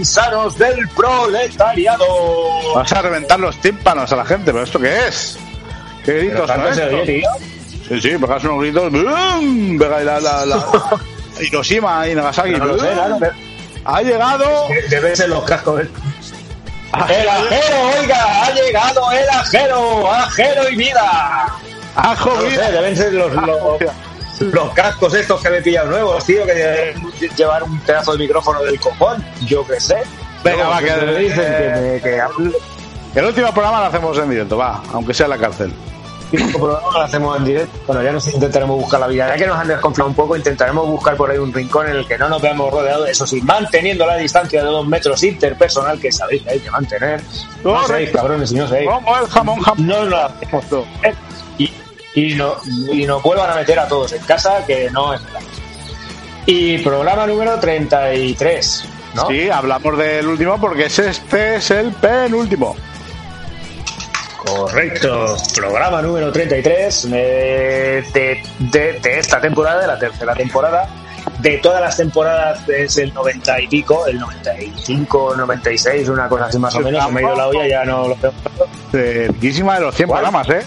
insanos del proletariado. Vas a reventar los tímpanos a la gente, ¿pero esto qué es? ¿Qué gritos son estos? Sí, sí, pegas unos gritos. ¡bum! Pega la, la, la Hiroshima y Nagasaki. No lo sé, claro. Ha llegado. Deben ser los cascos. ¿eh? ¡El ajero, oiga! ¡Ha llegado el ajero! ¡Ajero y vida! ha No jodido. sé, deben ser los, los, los cascos estos que me he pillado nuevos, tío, que deben llevar un pedazo de micrófono del cojón. Yo qué sé. Venga, No, va, que- me dicen que, me- que El último programa lo hacemos en directo, va, aunque sea en la cárcel. último programa lo hacemos en directo. Bueno, ya nos intentaremos buscar la vida. Ya que nos han desconfiado un poco, intentaremos buscar por ahí un rincón en el que no nos veamos rodeados, eso sí, manteniendo la distancia de dos metros interpersonal que sabéis que hay que mantener. No seáis cabrones y no seáis. Como el jamón, jamón. No lo hacemos todo. Y, no, y nos vuelvan a meter a todos en casa, que no es verdad. Y programa número 33, ¿no? Sí, hablamos del último porque es- este es el penúltimo. Correcto. Programa número 33 eh, de, de, de esta temporada, de la tercera temporada. De todas las temporadas es el 90 y pico, el 95, 96, una cosa así más o menos. Se me ha ido la olla, ya no lo veo. Cerquísima de los 100 ¿Cuál? programas, ¿eh?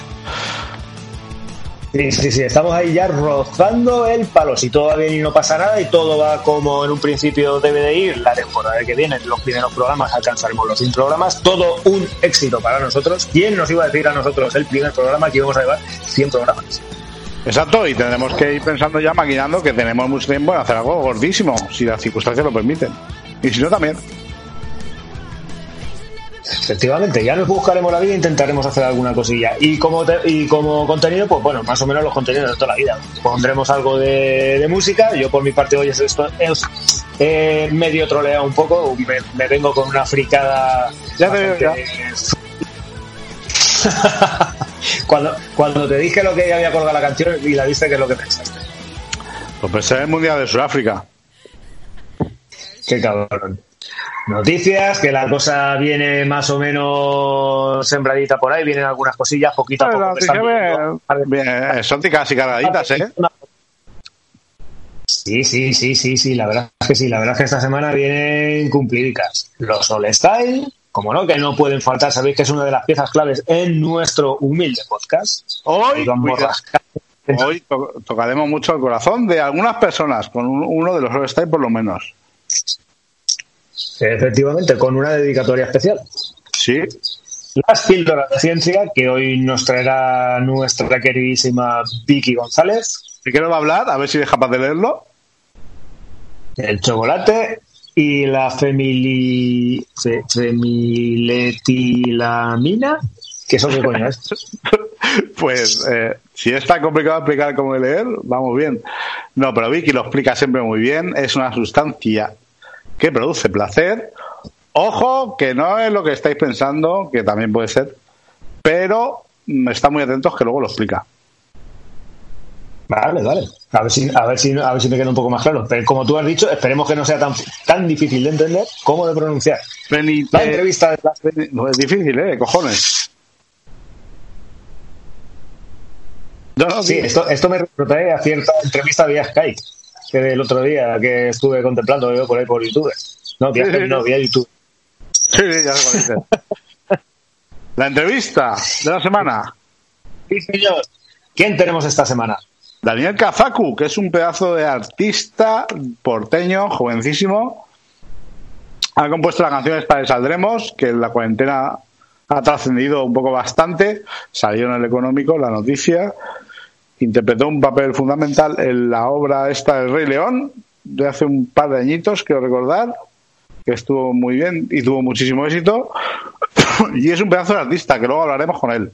Sí, sí, sí, estamos ahí ya rozando el palo. Si todo va bien y no pasa nada y todo va como en un principio debe de ir, la temporada que viene, los primeros programas alcanzaremos los 100 programas, todo un éxito para nosotros. ¿Quién nos iba a decir a nosotros el primer programa que íbamos a llevar 100 programas? Exacto, y tendremos que ir pensando ya, maquinando que tenemos mucho tiempo en hacer algo gordísimo, si las circunstancias lo permiten. Y si no, también. Efectivamente, ya nos buscaremos la vida e intentaremos hacer alguna cosilla. Y como, te- y como contenido, pues bueno, más o menos los contenidos de toda la vida. Pondremos algo de, de música. Yo por mi parte hoy es esto, es, eh, medio troleado un poco. Me, me vengo con una fricada. Ya bastante- cuando, cuando te dije lo que había colgado la canción y la viste, que es lo que pensaste. Pues pensé en el Mundial de Sudáfrica. Qué cabrón. Noticias, que la cosa viene más o menos sembradita por ahí, vienen algunas cosillas poquito a poco. bien, exóticas y cargaditas, ¿eh? Sí, sí, sí, sí, sí, la verdad es que sí, la verdad es que esta semana vienen cumplidicas. Los All Style, como no, que no pueden faltar, sabéis que es una de las piezas claves en nuestro humilde podcast. Hoy, to- tocaremos mucho el corazón de algunas personas, con un- uno de los All Style por lo menos. Efectivamente, con una dedicatoria especial. Sí, Las píldoras de ciencia que hoy nos traerá nuestra queridísima Vicky González. ¿de qué nos va a hablar? A ver si es capaz de leerlo. El chocolate y la femili... fe- femiletilamina. ¿Qué eso qué coño es? Pues eh, si es tan complicado explicar cómo leer, vamos bien. No, pero Vicky lo explica siempre muy bien. Es una sustancia que produce placer. Ojo, que no es lo que estáis pensando, que también puede ser, pero mm, está muy atentos que luego lo explica. Vale, vale. A ver si, a ver si, a ver si me queda un poco más claro. Pero como tú has dicho, esperemos que no sea tan, tan difícil de entender como de pronunciar. La eh, entrevista de la- no, es difícil, ¿eh? Cojones. No, no, Sí, sí. esto, esto me retrotrae a cierta entrevista vía Skype que del otro día que estuve contemplando yo por ahí por YouTube. No, vía Sí, sí, no, vía YouTube. Sí, ya sé. La entrevista de la semana. Sí, señor. ¿Quién tenemos esta semana? Daniel Kazaku, que es un pedazo de artista porteño, jovencísimo. Ha compuesto las canciones para el Saldremos, que en la cuarentena ha trascendido un poco bastante. Salió en el económico la noticia. Interpretó un papel fundamental en la obra esta del Rey León, de hace un par de añitos, quiero recordar, que estuvo muy bien y tuvo muchísimo éxito. y es un pedazo de artista, que luego hablaremos con él.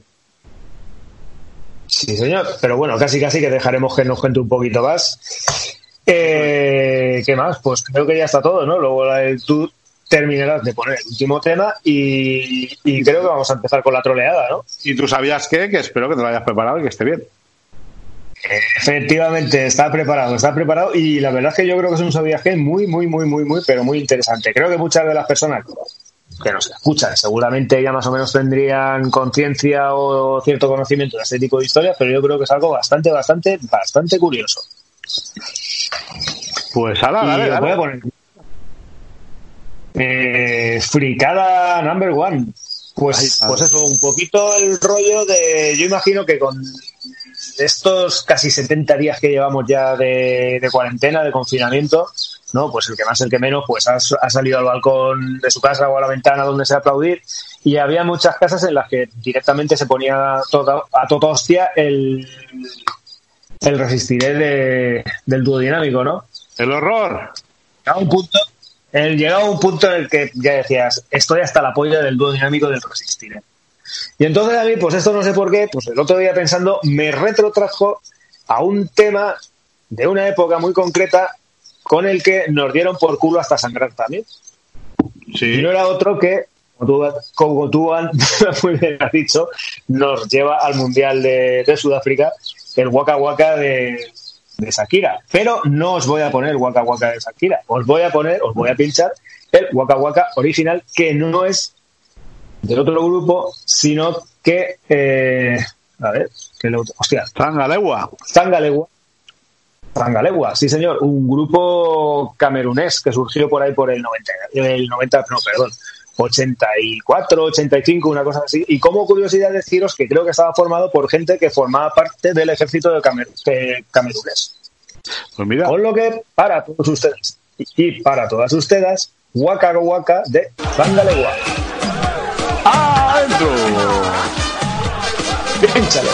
Sí, señor. Pero bueno, casi casi que dejaremos que nos cuente un poquito más. Eh, ¿Qué más? Pues creo que ya está todo, ¿no? Luego tú terminarás de poner el último tema y, y creo que vamos a empezar con la troleada, ¿no? Y tú sabías que, que espero que te lo hayas preparado y que esté bien. Efectivamente, está preparado, está preparado y la verdad es que yo creo que es un sabiaje muy, muy, muy, muy, muy, pero muy interesante. Creo que muchas de las personas que nos escuchan seguramente ya más o menos tendrían conciencia o cierto conocimiento de este tipo de historias, pero yo creo que es algo bastante, bastante, bastante curioso. Pues Y dale, os voy dale. a poner- Eh, fricada number one. Pues, pues eso, un poquito el rollo de. Yo imagino que con estos casi 70 días que llevamos ya de, cuarentena, de confinamiento, ¿no? Pues el que más, el que menos, pues ha, salido al balcón de su casa o a la ventana donde se aplaudir. Y había muchas casas en las que directamente se ponía a toda, a toda hostia el, el resistiré de, del dúo dinámico, ¿no? El horror. A un punto el, llegaba un punto en el que ya decías, estoy hasta la polla del dúo dinámico del resistir. Y entonces a mí, pues esto no sé por qué, pues el otro día pensando, me retrotrajo a un tema de una época muy concreta con el que nos dieron por culo hasta sangrar también. Sí. Y no era otro que, como tú, muy bien has dicho, nos lleva al Mundial de, de Sudáfrica, el Waka Waka de, de Shakira. Pero no os voy a poner el Waka Waka de Shakira. Os voy a poner, os voy a pinchar el Waka Waka original, que no es del otro grupo, sino que. Eh, a ver, que lo. Hostia. Zangalegua. Zangalegua. Zangalegua, sí señor, un grupo camerunés que surgió por ahí por el 90, el 90 no, perdón, 84, 85, una cosa así. Y como curiosidad deciros que creo que estaba formado por gente que formaba parte del ejército de, Camer camerunés. Pues mira. Con lo que, para todos ustedes y para todas ustedes, Waka Waka de Bangalegua. ¡Adentro! Pínchalo.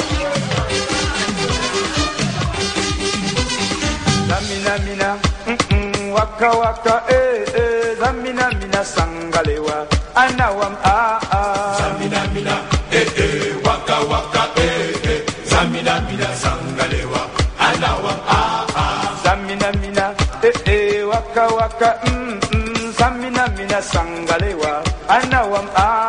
Mina, mina, mm, mm, waka waka, eh, eh, zamina mina sangalewa. anawam ah ah. Samina mina eh eh. Waka waka eh eh. Samina mina sangalewa. Anawam ah ah. Samina mina eh eh. Waka waka mm mm Samina mina sangalewa. Anawam ah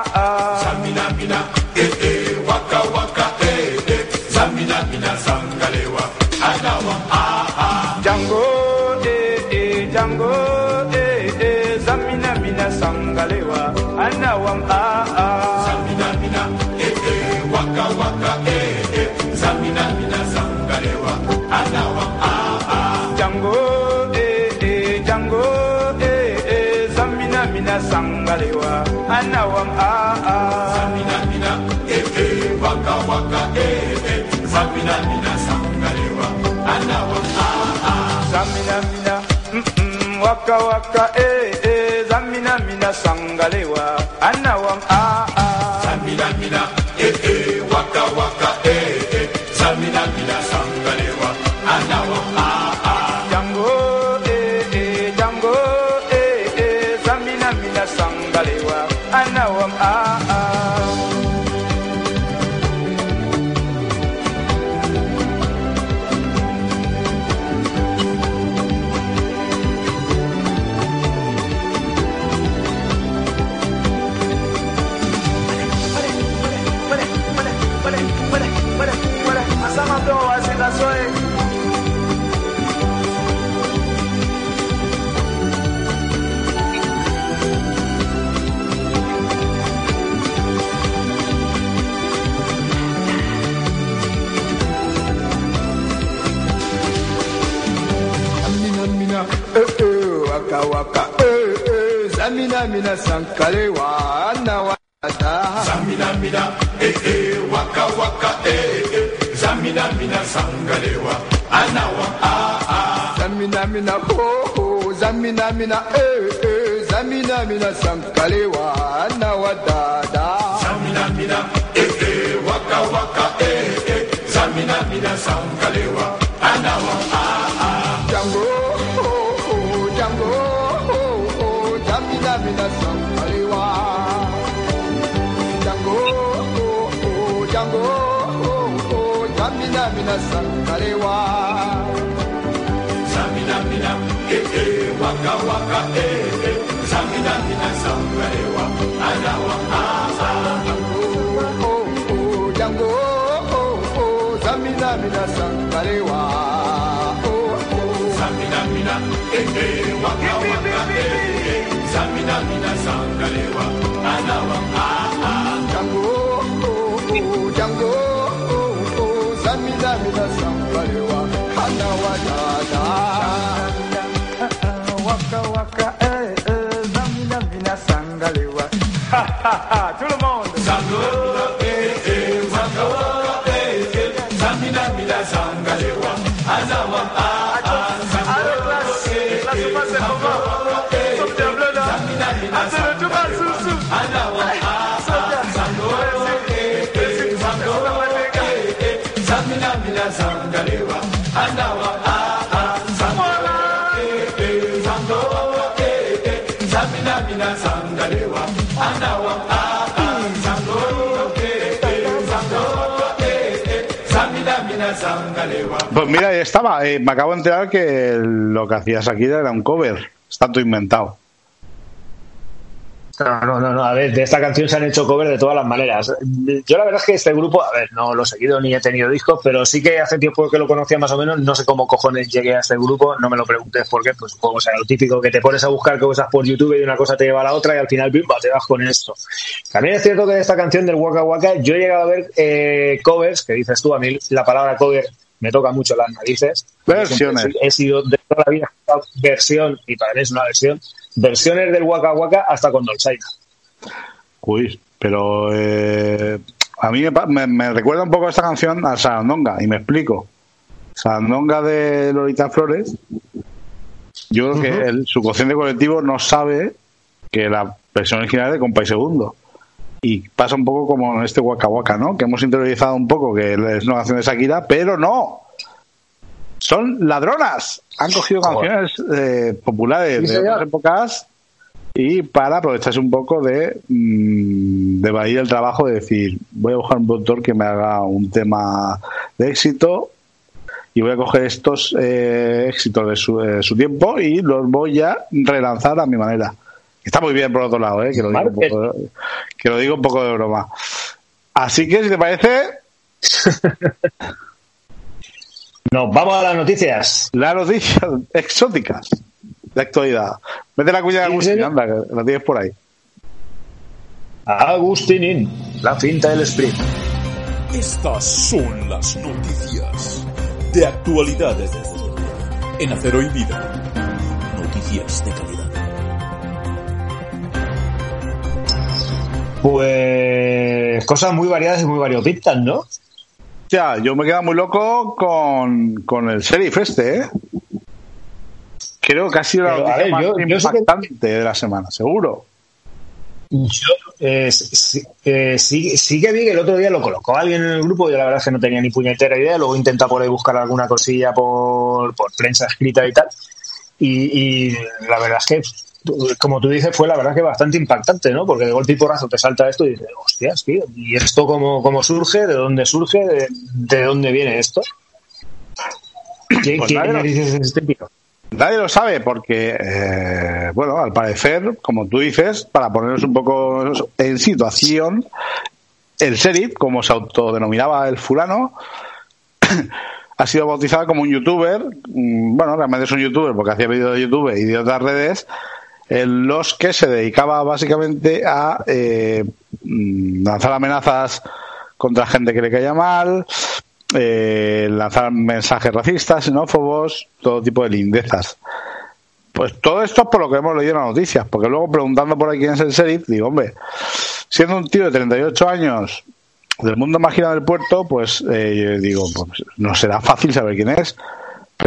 sangalewa anawam ah ah. Samina mina eh eh waka waka eh eh. Samina mina sangalewa anawam ah ah. Zamina mina, mm mm, waka waka, eh eh, zamina mina sangalewa, mina sankalewa, anawa ta. Samina mina, eh eh, waka waka, eh eh. Samina mina sangalewa, anawa ah ah. Zamina mina ho ho, zamina mina eh eh, zamina mina sankalewa, anawa da da. Samina mina, eh eh, waka waka, eh eh. Samina mina sangalewa, anawa ah ah. Mina, Sankalewa. Samina mina, eh eh, waka waka, eh eh. Samina mina sangalewa, anawa ah ah. Oh, oh, Django, oh, oh, Jamina, mina, Sankalewa. Oh, oh, Samina mina, eh eh, waka waka, eh eh. Samina mina sangalewa, anawa ah ah. Django, oh, oh, Django, oh, oh, Jamina, waka waka eh eh zamina mina sangalewa ha ha ha Pues mira, estaba. Eh, me acabo de enterar que lo que hacía Shakira era un cover. Está todo inventado. No, no, no, a ver, de esta canción se han hecho cover de todas las maneras. Yo la verdad es que este grupo, a ver, no lo he seguido ni he tenido discos, pero sí que hace tiempo que lo conocía más o menos, no sé cómo cojones llegué a este grupo, no me lo preguntes por qué, pues supongo, sea, lo típico que te pones a buscar cosas por YouTube y una cosa te lleva a la otra y al final, bimba, te vas con esto. También es cierto que de esta canción del Waka Waka yo he llegado a ver eh, covers, que dices tú, a mí la palabra cover me toca mucho las narices. Versiones. He sido de toda la vida versión, y para mí es una versión, versiones del Waka Waka hasta con Dolzaina. Uy, pero eh, a mí me, pa- me- me recuerda un poco esta canción a Sarandonga, y me explico. Sarandonga de Lolita Flores, yo creo que el subconsciente colectivo no sabe que la versión original es de Compay Segundo. Y pasa un poco como en este Waka Waka, ¿no? Que hemos interiorizado un poco que es una canción de Shakira, pero no. Son ladronas. Han cogido canciones eh, populares Sí, de otras épocas y para aprovecharse un poco de, mm, de evadir el trabajo de decir, voy a buscar un productor que me haga un tema de éxito y voy a coger estos eh, éxitos de su, de su tiempo y los voy a relanzar a mi manera. Está muy bien por otro lado, ¿eh? que, lo digo un poco, que lo digo un poco de broma. Así que, si te parece, Nos vamos a las noticias. las noticias exóticas de actualidad. Mete la cuña de ¿En Agustín, anda, que la tienes por ahí. Agustinin, la cinta del sprint. Estas son las noticias de actualidad en Acero y Vida. Noticias de Pues cosas muy variadas y muy variopintas, ¿no? Ya, yo me quedo muy loco con, con el sheriff este, ¿eh? Creo que ha sido la Pero, noticia ver, más yo- yo sí que- impactante de la semana, seguro. Yo eh, sí, eh, sí, sí que vi que el otro día lo colocó alguien en el grupo, yo la verdad es que no tenía ni puñetera idea, luego intenta por ahí buscar alguna cosilla por, por prensa escrita y tal, y, y la verdad es que, como tú dices, fue la verdad que bastante impactante, ¿no? Porque de golpe y porrazo te salta esto y dices, hostias, tío, ¿y esto cómo, cómo surge? ¿De dónde surge? ¿De, de dónde viene esto? ¿Quién, Pues quién nadie lo- narices es este tío? Nadie lo sabe porque, eh, bueno, al parecer, como tú dices, para ponernos un poco en situación, el sheriff, como se autodenominaba el fulano, ha sido bautizado como un youtuber. mm, Bueno, realmente es un youtuber porque hacía vídeos de YouTube y de otras redes, en los que se dedicaba básicamente a eh, mm, lanzar amenazas contra gente que le caía mal, eh, lanzar mensajes racistas, xenófobos, todo tipo de lindezas. Pues todo esto es por lo que hemos leído en las noticias, porque luego preguntando por ahí quién es el sheriff, digo, hombre, siendo un tío de 38 años del mundo máquina del puerto, pues eh, digo, pues no será fácil saber quién es,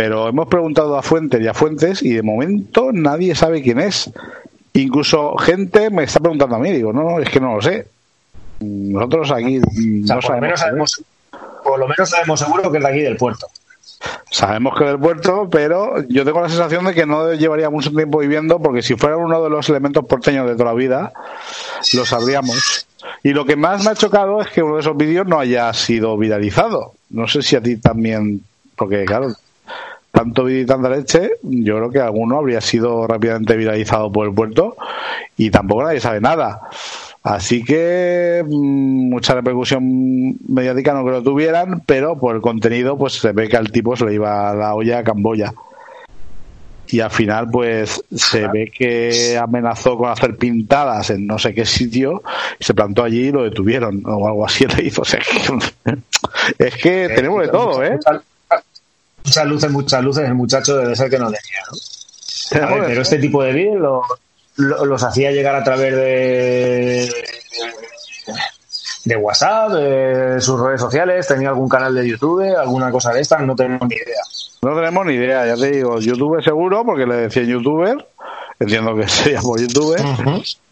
pero hemos preguntado a fuentes y a fuentes y de momento nadie sabe quién es. Incluso gente me está preguntando a mí, digo, no, no, es que no lo sé. Nosotros aquí O sea, no por, lo menos sabemos. sabemos, por lo menos sabemos seguro que es de aquí del puerto. Sabemos que del puerto, pero yo tengo la sensación de que no llevaría mucho tiempo viviendo, porque si fuera uno de los elementos porteños de toda la vida, lo sabríamos. Y lo que más me ha chocado es que uno de esos vídeos no haya sido viralizado. No sé si a ti también, porque claro, tanto vídeo y tanta leche, yo creo que alguno habría sido rápidamente viralizado por el puerto y tampoco nadie sabe nada. Así que mm, mucha repercusión mediática no creo que tuvieran, pero por el contenido pues se ve que al tipo se le iba la olla a Camboya. Y al final pues se ve que amenazó con hacer pintadas en no sé qué sitio y se plantó allí y lo detuvieron o algo así le hizo. O sea, que- es que tenemos de todo, ¿eh? Muchas, luces, muchas luces. El muchacho debe ser que no tenía, ¿no? Ver, de pero este tipo de vídeos lo- lo- los hacía llegar a través de, de WhatsApp, de sus redes sociales, tenía algún canal de YouTube, alguna cosa de esta, no tenemos ni idea. No tenemos ni idea, ya te digo, YouTube seguro, porque le decía youtuber, entiendo que sería por youtuber,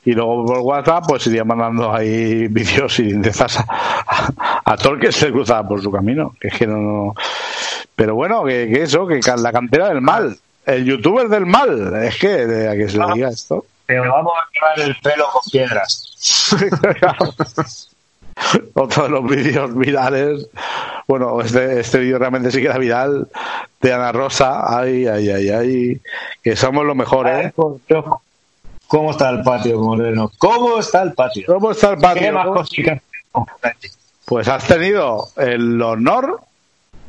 y luego por WhatsApp pues iría mandando ahí vídeos y indezas a, a, a todo el que se cruzaba por su camino, que es que no... no- Pero bueno, que, que eso, que la cantera del mal, el youtuber del mal, es que de a que se le diga esto. Pero vamos a llevar el pelo con piedras. Otro de los vídeos virales. Bueno, este, este vídeo realmente sí que era viral. De Ana Rosa. Ay, ay, ay, ay. Que somos los mejores, ¿eh? ¿Cómo está el patio, Moreno? ¿Cómo está el patio? ¿Cómo está el ¿Qué más patio? cositas? Pues has tenido el honor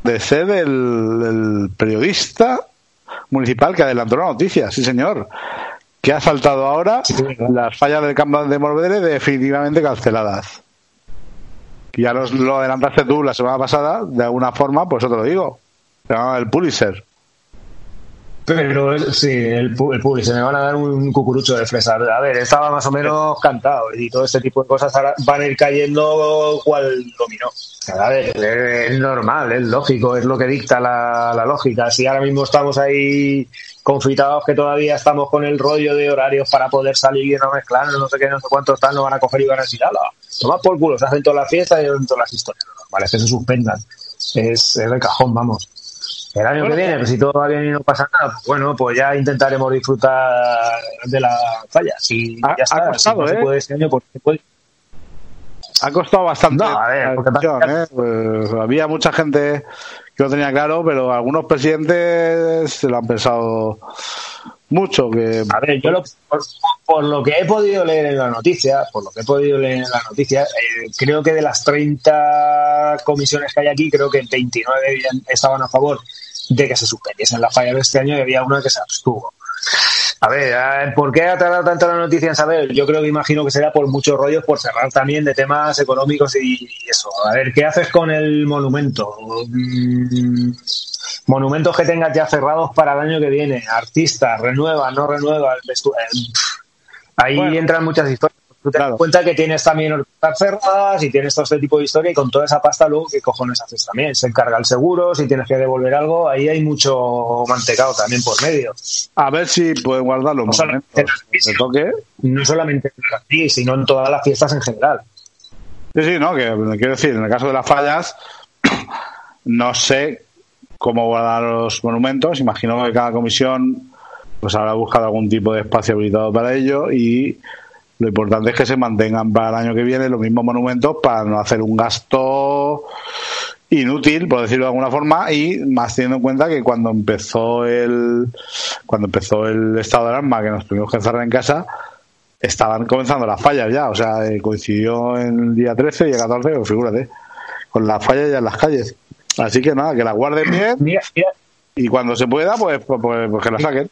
de ser el, el periodista municipal que adelantó la noticia, sí señor. Que ha saltado ahora las fallas del campo de Morvedre definitivamente canceladas. Ya nos lo adelantaste tú la semana pasada, de alguna forma, pues eso te lo digo. Se llama el Pulitzer. Pero el- sí, el, el publi, se me van a dar un cucurucho de fresa. A ver, estaba más o menos cantado y todo este tipo de cosas ahora van a ir cayendo cual dominó. A ver, es normal, es lógico, es lo que dicta la, lógica. Si ahora mismo estamos ahí confitados que todavía estamos con el rollo de horarios para poder salir y no mezclar, no sé qué, no sé cuántos tal, nos van a coger y van a decir, ala, toma por culo, se hacen todas las fiestas y todas las historias. Lo normal es que se suspendan. Es, es de cajón, vamos. El año que viene, pues si todo va bien y no pasa nada, pues bueno, pues ya intentaremos disfrutar de la falla. Si Ha- ya ha está, costado, si no se ¿eh? puede este año, pues se puede. Ha costado bastante. No, a ver, ¿eh? Pues había mucha gente que lo tenía claro, pero algunos presidentes se lo han pensado mucho. Que A ver, yo lo- por, por lo que he podido leer en la noticia, por lo que he podido leer en la noticia, eh, creo que de las 30 comisiones que hay aquí, creo que 29 habían- estaban a favor de que se suspendiesen las fallas de este año y había una que se abstuvo. A ver, ¿por qué ha tardado tanto la noticia en saber? Yo creo que imagino que será por muchos rollos, por cerrar también de temas económicos y eso. A ver, ¿qué haces con el monumento? Monumentos que tengas ya cerrados para el año que viene, artistas, renueva, no renueva, ahí Bueno. entran muchas historias. Tú te Claro. das cuenta que tienes también orquestas cerradas y tienes todo este tipo de historia y con toda esa pasta luego qué cojones haces también. Se encarga el seguro, si tienes que devolver algo, ahí hay mucho mantecado también por medio. a ver si pueden guardar los No solamente toque. No solamente en aquí, sino en todas las fiestas en general. Sí, sí, no, que quiero decir, en el caso de las fallas, no sé cómo guardar los monumentos. Imagino que cada comisión pues habrá buscado algún tipo de espacio habilitado para ello y lo importante es que se mantengan para el año que viene los mismos monumentos para no hacer un gasto inútil, por decirlo de alguna forma, y más teniendo en cuenta que cuando empezó el cuando empezó el estado de alarma, que nos tuvimos que encerrar en casa, estaban comenzando las fallas ya, o sea, eh, coincidió en el día 13 y el 14, pues figúrate, con las fallas ya en las calles. Así que nada, que las guarden bien Mira, mira, y cuando se pueda, pues, pues, pues- pues que las saquen.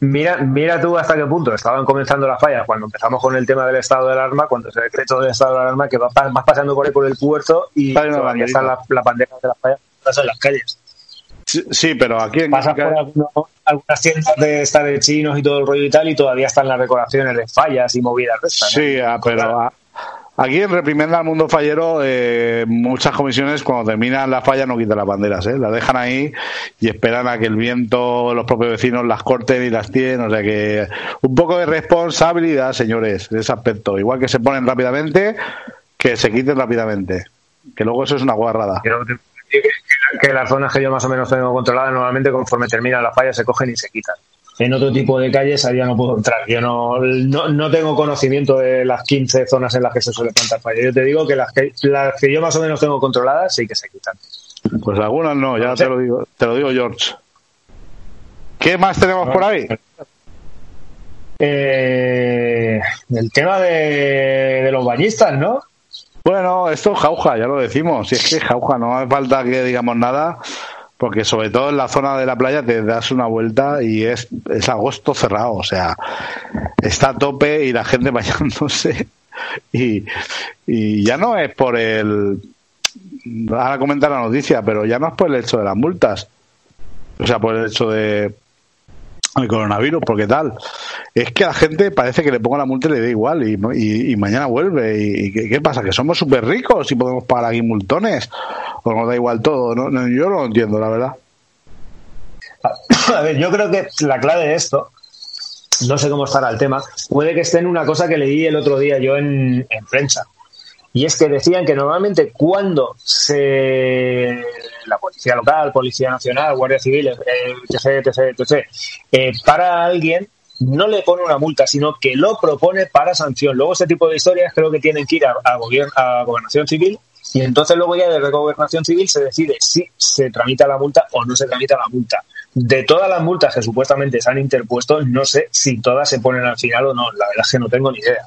Mira, mira tú hasta qué punto estaban comenzando las fallas cuando empezamos con el tema del estado de alarma, cuando se decretó el estado de alarma, que vas, vas pasando por ahí por el puerto y Hay una todavía están la, la bandera de las fallas en las calles. Sí, sí, pero aquí en Pasas por algunas tiendas de estar de chinos y todo el rollo y tal, y todavía están las decoraciones de fallas y movidas de estas. ¿no? Sí, ah, pero ah, aquí en Reprimenda al Mundo Fallero, eh, muchas comisiones cuando terminan la falla no quitan las banderas, ¿eh? las dejan ahí y esperan a que el viento, los propios vecinos las corten y las tiren. O sea que un poco de responsabilidad, señores, en ese aspecto. Igual que se ponen rápidamente, que se quiten rápidamente. Que luego eso es una guarrada. Que las zonas que yo más o menos tengo controladas, normalmente conforme terminan las fallas se cogen y se quitan. En otro tipo de calles ahí ya no puedo entrar. Yo no, no, no tengo conocimiento de las 15 zonas en las que se suele plantar falla. Yo te digo que las que, las que yo más o menos tengo controladas sí que se quitan. Pues algunas no, ya te lo digo, te lo digo George. ¿Qué más tenemos por ahí? Eh, el tema de, de los bañistas, ¿no? Bueno, esto es jauja, ya lo decimos. Si es que jauja, no hace falta que digamos nada, porque sobre todo en la zona de la playa te das una vuelta y es, es agosto cerrado, o sea, está a tope y la gente bañándose. Y, y ya no es por el. Ahora comentar la noticia, pero ya no es por el hecho de las multas, o sea, por el hecho de el coronavirus, porque tal. es que a la gente parece que le pongo la multa y le da igual y, mañana vuelve. ¿Y, qué, pasa? ¿Que somos súper ricos y podemos pagar aquí multones? ¿O nos da igual todo? No, no, yo no lo entiendo, la verdad. A ver, yo creo que la clave de esto, no sé cómo estará el tema, puede que esté en una cosa que leí el otro día yo en, en prensa. Y es que decían que normalmente cuando se la policía local, policía nacional, guardia civil, eh, etc, etc, etc, eh, para alguien no le pone una multa, sino que lo propone para sanción. Luego ese tipo de historias creo que tienen que ir a, gobierno, a gobernación civil y entonces luego ya de gobernación civil se decide si se tramita la multa o no se tramita la multa. De todas las multas que supuestamente se han interpuesto, no sé si todas se ponen al final o no. La verdad es que no tengo ni idea.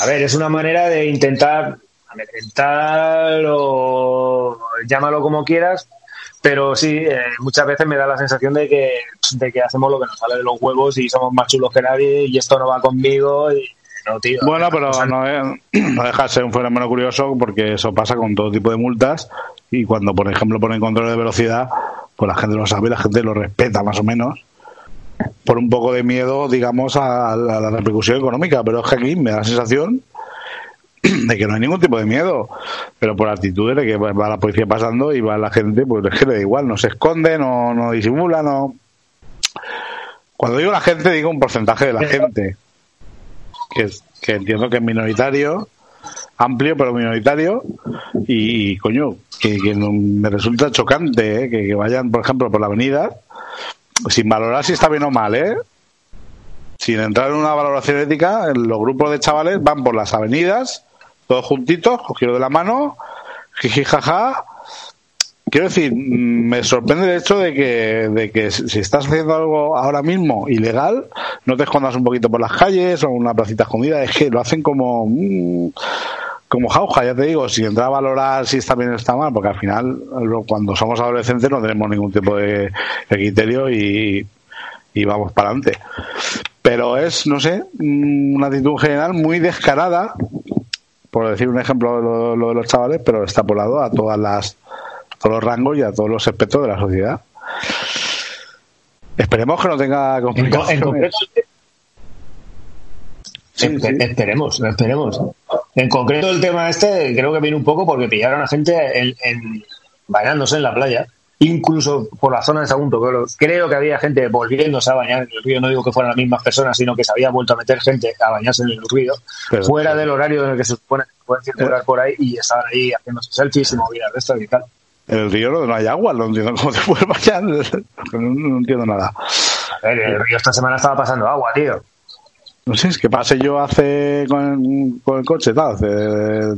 A ver, es una manera de intentar amedrentar o llámalo como quieras, pero sí, eh, muchas veces me da la sensación de que, de que hacemos lo que nos sale de los huevos y somos más chulos que nadie y esto no va conmigo y no, tío. Bueno, pero no, es- no deja de ser un fenómeno curioso porque eso pasa con todo tipo de multas y cuando, por ejemplo, ponen control de velocidad, pues la gente lo sabe la gente lo respeta más o menos por un poco de miedo, digamos, a la, a la repercusión económica. Pero es que aquí me da la sensación de que no hay ningún tipo de miedo, pero por actitudes de que va la policía pasando y va la gente, pues es que le da igual, no se esconde, no, no disimula, no. Cuando digo la gente, digo un porcentaje de la gente, que, es- que entiendo que es minoritario, amplio pero minoritario, y, coño, que, me resulta chocante ¿eh? que, que vayan, por ejemplo, por la avenida, sin valorar si está bien o mal, ¿eh? sin entrar en una valoración ética, los grupos de chavales van por las avenidas, todos juntitos, cogidos de la mano, jiji jaja. Quiero decir, mm, me sorprende el hecho de que, de que si si estás haciendo algo ahora mismo ilegal, no te escondas un poquito por las calles o una placita escondida, es que lo hacen como, mm, como jauja, ya te digo, sin entrar a valorar si está bien o está mal, porque al final, cuando somos adolescentes no tenemos ningún tipo de, de criterio y, y vamos para adelante. Pero es, no sé, mm, una actitud general muy descarada, por decir un ejemplo lo, lo de los chavales, pero extrapolado a todas las a todos los rangos y a todos los aspectos de la sociedad. Esperemos que no tenga En, co- en complicaciones. concreto, Sí, Espe- sí. Esperemos, esperemos. En concreto, el tema este creo que viene un poco porque pillaron a gente en, en- bañándose en la playa, incluso por la zona de Sagunto. Creo, creo que había gente volviéndose a bañar en el río. No digo que fueran las mismas personas, sino que se había vuelto a meter gente a bañarse en el río, Pero- fuera del horario en el que se supone que pueden circular por ahí y estaban ahí haciéndose selfies y movidas de esto y tal. El río no hay agua, no entiendo cómo te puedes bañar. No, no entiendo nada. A ver, el río esta semana estaba pasando agua, tío. No sé, es que pasé yo hace con, con el coche tal, hace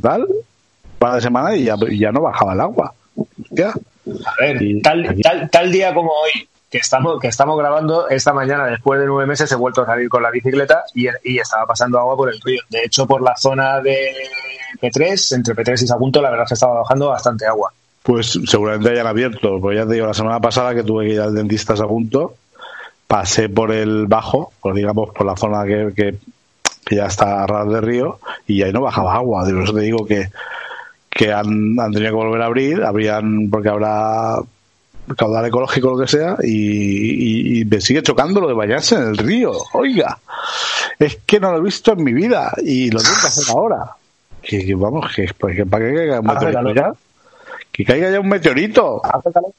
tal, un par de semanas y ya, ya no bajaba el agua. Hostia. A ver, Y- tal, tal, tal día como hoy, que estamos, que estamos grabando, esta mañana, después de nueve meses, he vuelto a salir con la bicicleta y, y estaba pasando agua por el río. De hecho, por la zona de P3, entre P3 y Sagunto, la verdad es que estaba bajando bastante agua. Pues seguramente hayan abierto, pues ya te digo, la semana pasada que tuve que ir al dentista a punto, pasé por el bajo, pues digamos por la zona que, que, que ya está a ras de río, y ahí no bajaba agua. Por eso te digo que, que han, han tenido que volver a abrir, abrían porque habrá caudal ecológico lo que sea, y, y- y me sigue chocando lo de bañarse en el río. Oiga, es que no lo he visto en mi vida, y lo tengo que hacer ahora. Que, que vamos, que, pues, que para que caiga un meteorito ya. Que caiga ya un meteorito ¿Hace calor?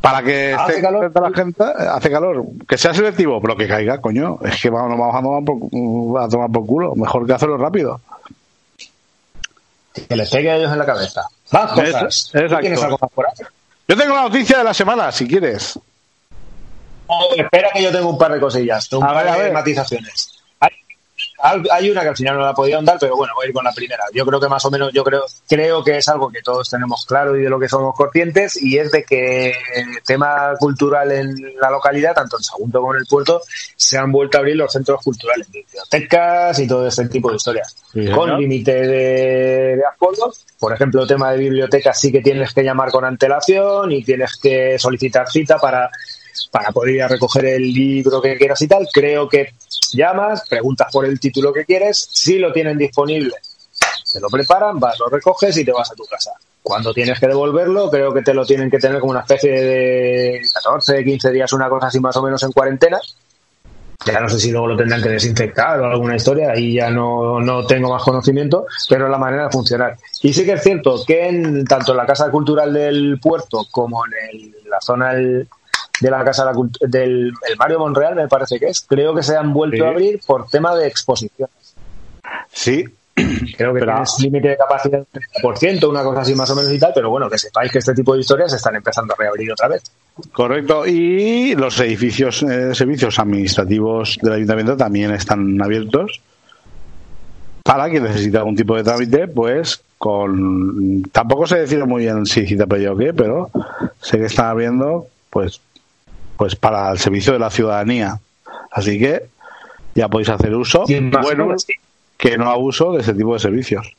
para que Hace esté calor. la gente, hace calor, que sea selectivo, pero que caiga, coño, es que vamos, nos vamos a tomar por, a tomar por culo, mejor que hacerlo rápido. Que les pegue a ellos en la cabeza. Más cosas. ¿Tú exacto. ¿Tienes algo más por ahí? Yo tengo la noticia de la semana, si quieres. Oh, espera que yo tengo un par de cosillas, un A par ver, de matizaciones. Hay, una que al final no la podido andar, pero bueno, voy a ir con la primera. Yo creo que más o menos, yo creo, creo que es algo que todos tenemos claro y de lo que somos conscientes, y es de que el tema cultural en la localidad, tanto en Sagunto como en el puerto, se han vuelto a abrir los centros culturales, bibliotecas y todo este tipo de historias. Sí, con límite de, de aforos. Por ejemplo, el tema de bibliotecas sí que tienes que llamar con antelación y tienes que solicitar cita para, para poder ir a recoger el libro que quieras y tal. Creo que llamas, preguntas por el título que quieres, si lo tienen disponible, te lo preparan, vas, lo recoges y te vas a tu casa. Cuando tienes que devolverlo, creo que te lo tienen que tener como una especie de 14, 15 días, una cosa así más o menos en cuarentena. Ya no sé si luego lo tendrán que desinfectar o alguna historia, ahí ya no, no tengo más conocimiento, pero es la manera de funcionar. Y sí que es cierto que en, tanto en la Casa Cultural del Puerto como en el- la zona del- de la Casa de la Cult- del el Mario Monreal, me parece que es, creo que se han vuelto Sí. a abrir por tema de exposición. Sí, Creo que Pero- tienes límite de capacidad del 30%, una cosa así más o menos y tal, pero bueno, que sepáis que este tipo de historias se están empezando a reabrir otra vez. correcto. Y los edificios, eh, servicios administrativos del ayuntamiento también están abiertos para quien necesite algún tipo de trámite, pues con tampoco sé decir muy bien si cita previa o qué, pero sé que están abriendo pues pues para el servicio de la ciudadanía. Así que ya podéis hacer uso, bueno, que no abuso de ese tipo de servicios.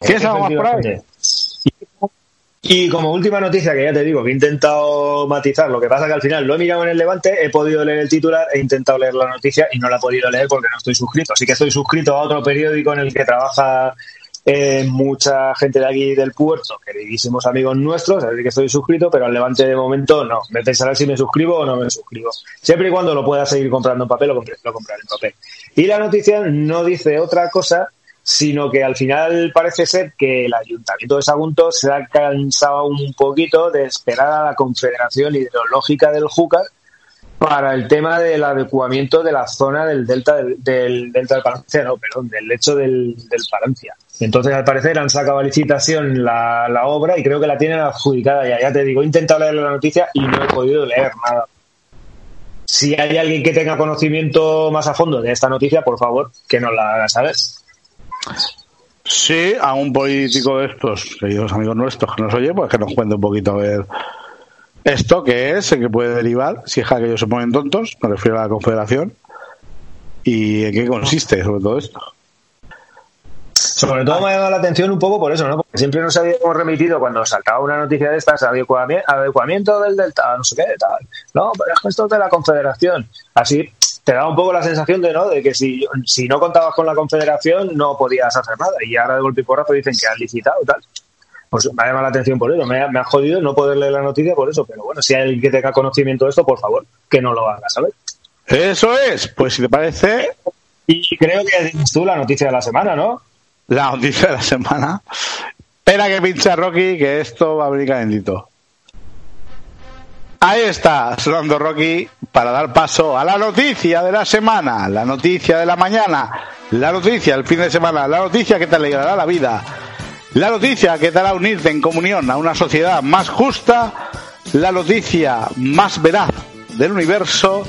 ¿Tienes algo más? Y como última noticia, que ya te digo, que he intentado matizar, lo que pasa que al final lo he mirado en el Levante, he podido leer el titular, he intentado leer la noticia y no la he podido leer porque no estoy suscrito. Así que estoy suscrito a otro periódico en el que trabaja eh, mucha gente de aquí del puerto, queridísimos amigos nuestros, así que estoy suscrito, pero al Levante de momento no. Me pensará si me suscribo o no me suscribo. Siempre y cuando lo pueda seguir comprando en papel, lo, lo compraré en papel. Y la noticia no dice otra cosa sino que al final parece ser que el ayuntamiento de Sagunto se ha cansado un poquito de esperar a la Confederación Hidrológica del Júcar para el tema del adecuamiento de la zona del delta del, del delta del Palancia, no, perdón, del lecho del, del Palancia. Entonces, al parecer, han sacado a licitación la, obra y creo que la tienen adjudicada ya. Te digo, he intentado leer la noticia y no he podido leer nada. Si hay alguien que tenga conocimiento más a fondo de esta noticia, por favor, que nos la haga saber. Sí, a un político de estos, queridos amigos nuestros que nos oye, pues que nos cuente un poquito a ver esto que es, en qué puede derivar, si es que aquellos se ponen tontos, me refiero a la Confederación, y en qué consiste sobre todo esto. Sobre todo me ha llamado la atención un poco por eso, ¿no? Porque siempre nos habíamos remitido cuando saltaba una noticia de estas, adecuami- adecuamiento del Delta, no sé qué, tal. No, pero es que esto es de la Confederación. Así te da un poco la sensación de, ¿no? De que si, si no contabas con la Confederación no podías hacer nada. Y ahora de golpe y porrazo dicen que han licitado y tal. Pues me ha llamado la atención por eso. Me ha, me ha jodido no poder leer la noticia por eso. Pero bueno, si hay alguien que tenga conocimiento de esto, por favor, que no lo haga, ¿sabes? Eso es, pues si te parece, Y creo que tienes tú la noticia de la semana, ¿no? La noticia de la semana. Espera que pincha Rocky, que esto va a venir calentito. Ahí está, sonando Rocky, para dar paso a la noticia de la semana, la noticia de la mañana, la noticia del fin de semana, la noticia que te alegrará la vida, la noticia que te hará unirte en comunión a una sociedad más justa, la noticia más veraz del universo,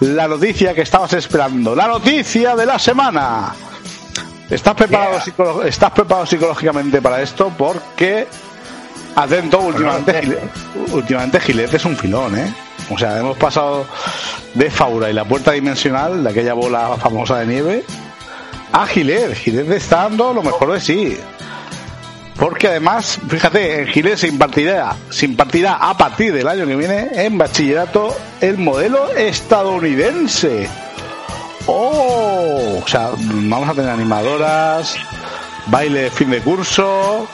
la noticia que estabas esperando, la noticia de la semana. ¿Estás preparado, Yeah. ¿Estás preparado psicológicamente para esto? Porque, atento, últimamente, últimamente Gilet es un filón, ¿eh? O sea, hemos pasado de Faura y la puerta dimensional, de aquella bola famosa de nieve, a Gilet. Gilet está dando lo mejor de sí. Porque además, fíjate, en Gilet se impartirá, se impartirá a partir del año que viene en bachillerato el modelo estadounidense. ¡Oh! O sea, vamos a tener animadoras, baile de fin de curso,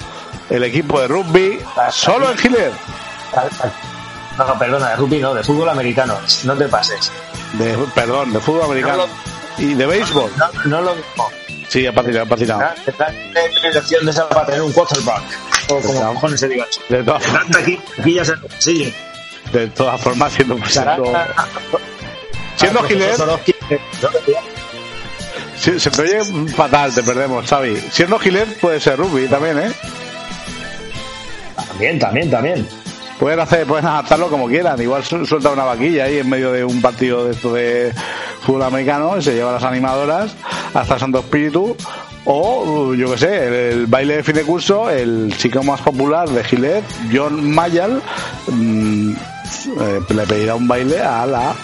el equipo de rugby, solo en Gilet. No, no, perdona, de rugby no, de fútbol americano. No te pases. De, perdón, de fútbol americano. Y de béisbol. No, no lo mismo. Sí, ha patinado, ha patinado. Tendrán elección de esa para tener un quarterback. O como cojones se diga. De todas, Tanta aquí, aquí ya se sigue. de todas formas, siendo, siendo, Gilet, si- se te oye fatal, te perdemos, Xavi. Siendo Gilet puede ser rugby también, ¿eh? También, también, también. Pueden hacer, pueden adaptarlo como quieran. Igual su- suelta una vaquilla ahí en medio de un partido de esto de fútbol americano, y se lleva a las animadoras hasta Santo Espíritu. O, yo que sé, el, el baile de fin de curso, el chico más popular de Gilet, John Mayall, mm, eh, le pedirá un baile a la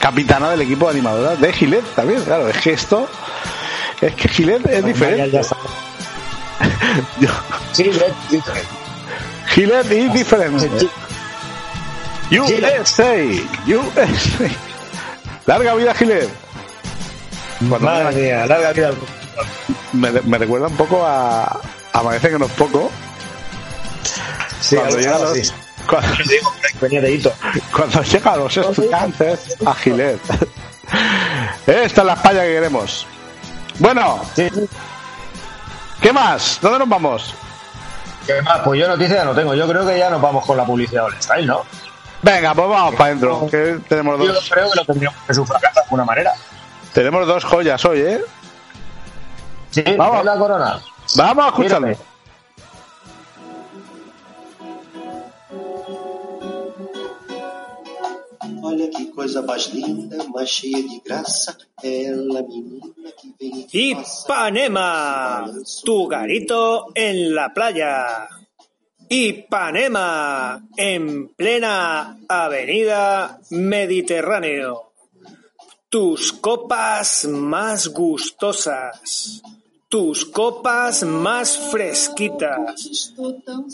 capitana del equipo de animadoras de Gilet también. Claro, es que esto, es que Gilet es diferente. ya está. Yo- Sí, es diferente. Gilet is different. USA, USA. Larga vida Gilet. Madre mía, larga vida. me, me recuerda un poco a, a Parece que no es poco. Sí, cuando, llegan los, Cuando, cuando llegan los estudiantes a Gilet. Esta es la España que queremos. Bueno. ¿qué más? ¿Dónde nos vamos? ¿Qué más? Pues yo noticias ya no tengo. Yo creo que ya nos vamos con la publicidad all style, ¿no? Venga, pues vamos para adentro. Que tenemos Yo dos, creo que lo tendríamos que sufragar de alguna manera. tenemos dos joyas hoy, ¿eh? Sí, Vamos. ¿ves la corona. Vamos a escucharle. Mírame. Olha que coisa mais linda, mais cheia de graça. Ela, menina que vem e. Ipanema, tu garito en la playa. Ipanema, en plena avenida Mediterráneo. Tus copas más gustosas. Tus copas más fresquitas.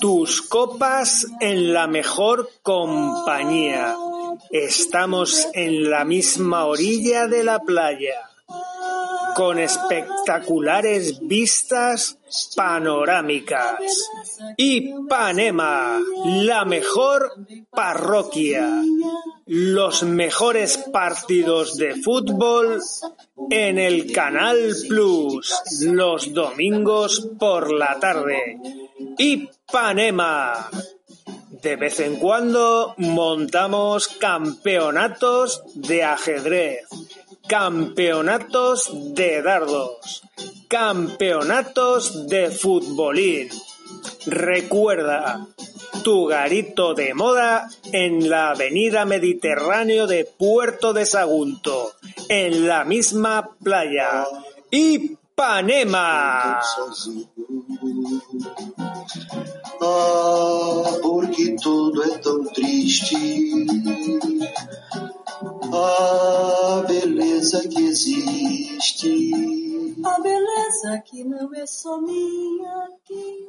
Tus copas en la mejor compañía. Estamos en la misma orilla de la playa, con espectaculares vistas panorámicas. Ipanema, la mejor parroquia. Los mejores partidos de fútbol en el Canal Plus los domingos por la tarde. Ipanema. De vez en cuando montamos campeonatos de ajedrez, campeonatos de dardos, campeonatos de futbolín. Recuerda, tu garito de moda en la avenida Mediterráneo de Puerto de Sagunto, en la misma playa. Ipanema. sozinho. Ah, porque tudo é tão triste. Ah, beleza que existe. A beleza que não é só minha aqui.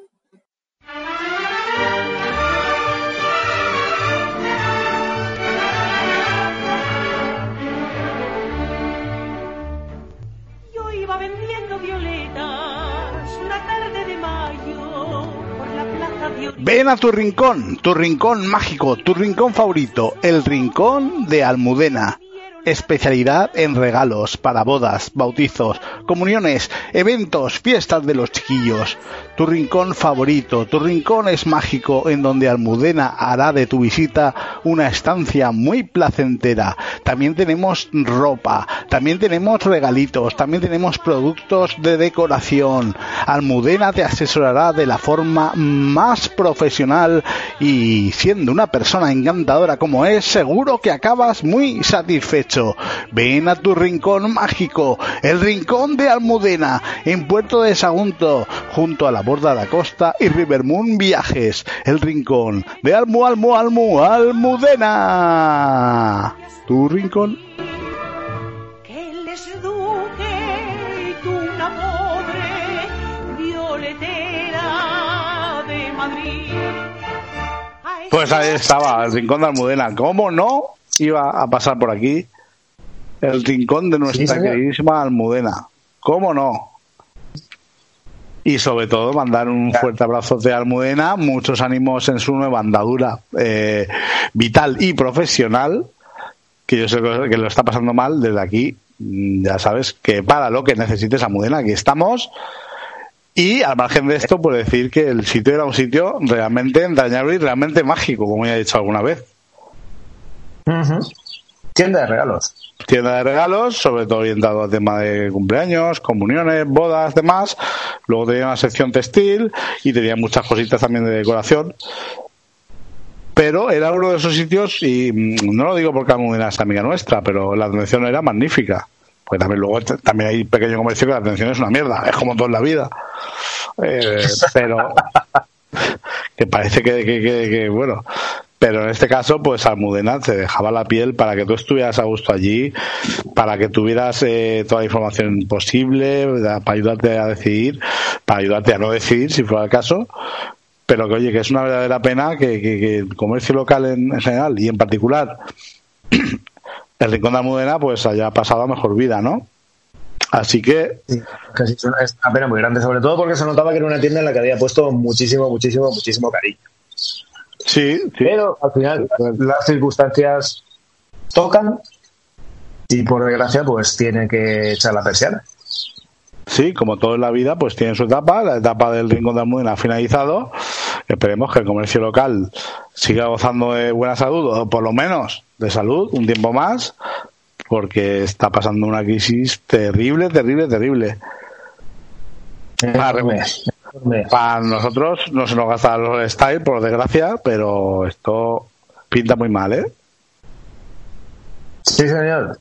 Yo iba vendiendo Ven a tu rincón, tu rincón mágico, tu rincón favorito, el rincón de Almudena. Especialidad en regalos para bodas, bautizos, comuniones, eventos, fiestas de los chiquillos. Tu rincón favorito, tu rincón es mágico en donde Almudena hará de tu visita una estancia muy placentera. También tenemos ropa, también tenemos regalitos, también tenemos productos de decoración. Almudena te asesorará de la forma más profesional y siendo una persona encantadora como es, seguro que acabas muy satisfecho. Ven a tu rincón mágico, el rincón de Almudena, en Puerto de Sagunto, junto a la borda de la costa y Rivermoon Viajes, el rincón de Almu, Almu, Almu, Almudena. Tu rincón. que les eduque tú una pobre violetera de Madrid. Pues ahí estaba, el rincón de Almudena. ¿Cómo no iba a pasar por aquí el rincón de nuestra Sí, queridísima Almudena? ¿Cómo no? Y sobre todo mandar un fuerte abrazo de Almudena, muchos ánimos en su nueva andadura eh, vital y profesional, que yo sé que lo está pasando mal desde aquí. mm, Ya sabes que para lo que necesites Almudena, aquí estamos. Y al margen de esto, pues decir que el sitio era un sitio realmente entrañable y realmente mágico, como ya he dicho alguna vez. Tienda de regalos. Tienda de regalos, sobre todo orientado al tema de cumpleaños, comuniones, bodas, demás. Luego tenía una sección textil y tenía muchas cositas también de decoración. Pero era uno de esos sitios, y mm, no lo digo porque Almudena es amiga nuestra, pero la atención era magnífica. Pues también luego también hay pequeño comercio que la atención es una mierda, es como todo en la vida. Eh, pero que parece que, que- que- que, bueno pero en este caso pues Almudena te dejaba la piel para que tú estuvieras a gusto allí para que tuvieras eh, toda la información posible para ayudarte a decidir para ayudarte a no decidir si fuera el caso pero que oye que es una verdadera pena que, que- que el comercio local en, en general y en particular el rincón de Almudena pues haya pasado a mejor vida ¿no? así que Sí, una- es una pena muy grande, sobre todo porque se notaba que era una tienda en la que había puesto muchísimo, muchísimo, muchísimo cariño. Sí, sí. Pero al final las circunstancias tocan y por desgracia pues tiene que echar la persiana. Sí, como todo en la vida, pues tiene su etapa. La etapa del Rincón de Almudena ha finalizado. Esperemos que el comercio local siga gozando de buena salud, o por lo menos de salud, un tiempo más, porque está pasando una crisis terrible, terrible, terrible. Para, Enorme. Para nosotros no se nos gasta los style, por desgracia, pero esto pinta muy mal, ¿eh? Sí, señor.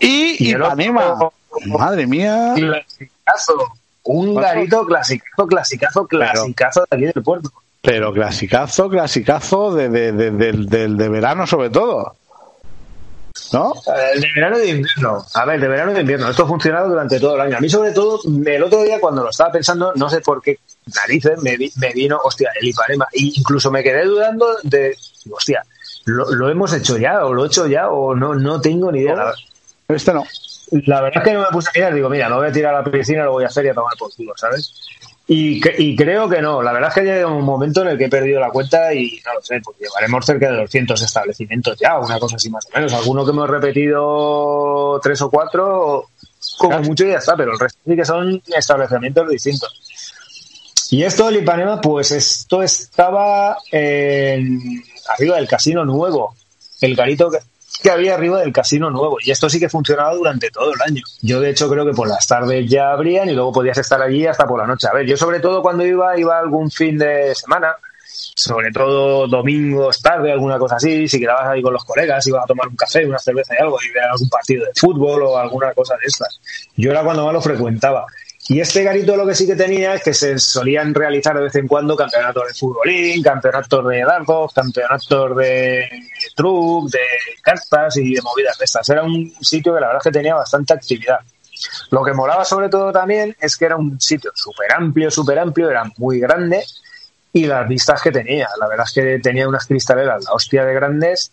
Y, Y Ipanema. otro- Madre mía. Clasicazo. Un garito clasicazo, clasicazo, clasicazo de aquí del puerto. Pero clasicazo, clasicazo de, de, de, del de verano sobre todo. ¿No? Eh, De verano y de invierno. A ver, de verano y de invierno. Esto ha funcionado durante todo el año. A mí, sobre todo, el otro día, cuando lo estaba pensando, no sé por qué narices, me, vi- me vino, hostia, el Ipanema. Y incluso me quedé dudando de, hostia, ¿lo, lo hemos hecho ya? ¿O lo he hecho ya? ¿O no? No tengo ni idea. La, Este no. la verdad es que no me puse a mirar. Digo, mira, no voy a tirar a la piscina, lo voy a hacer y a tomar por culo, ¿sabes? Y, y creo que no. La verdad es que llega un momento en el que he perdido la cuenta y no lo sé, pues llevaremos cerca de 200 establecimientos ya, una cosa así más o menos. Alguno que hemos repetido tres o cuatro, como mucho ya está, pero el resto sí que son establecimientos distintos. Y esto del Ipanema, pues esto estaba en, arriba del casino nuevo, el garito que, había arriba del casino nuevo. Y esto sí que funcionaba durante todo el año. Yo, de hecho, creo que por las tardes ya abrían y luego podías estar allí hasta por la noche. A ver, yo sobre todo cuando iba, iba algún fin de semana, sobre todo domingos tarde, alguna cosa así, si quedabas ahí con los colegas, ibas a tomar un café, una cerveza y algo, y ver algún partido de fútbol o alguna cosa de estas. Yo era cuando más lo frecuentaba. Y este garito lo que sí que tenía es que se solían realizar de vez en cuando campeonatos de futbolín, campeonatos de dardos, campeonatos de truc, de cartas y de movidas de estas. Era un sitio que la verdad es que tenía bastante actividad. Lo que molaba sobre todo también es que era un sitio súper amplio, súper amplio, era muy grande y las vistas que tenía. La verdad es que tenía unas cristaleras, la hostia de grandes,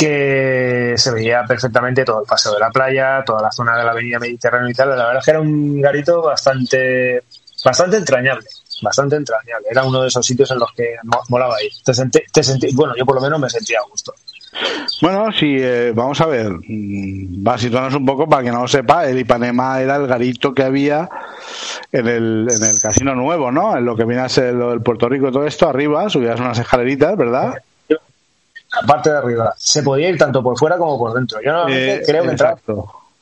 que se veía perfectamente todo el paseo de la playa, toda la zona de la avenida Mediterráneo y tal. La verdad es que era un garito bastante, bastante entrañable, bastante entrañable. Era uno de esos sitios en los que mo- molaba ir. Te sentí, te sentí, bueno, yo por lo menos me sentía a gusto. Bueno, sí, eh, vamos a ver. mm, Va a situarnos un poco para que no lo sepa. El Ipanema era el garito que había en el, en el casino nuevo, ¿no? En lo que viene a ser lo del Puerto Rico y todo esto, arriba, subías unas escaleritas, ¿verdad? La parte de arriba. Se podía ir tanto por fuera como por dentro. Yo normalmente Eh, creo que entraba.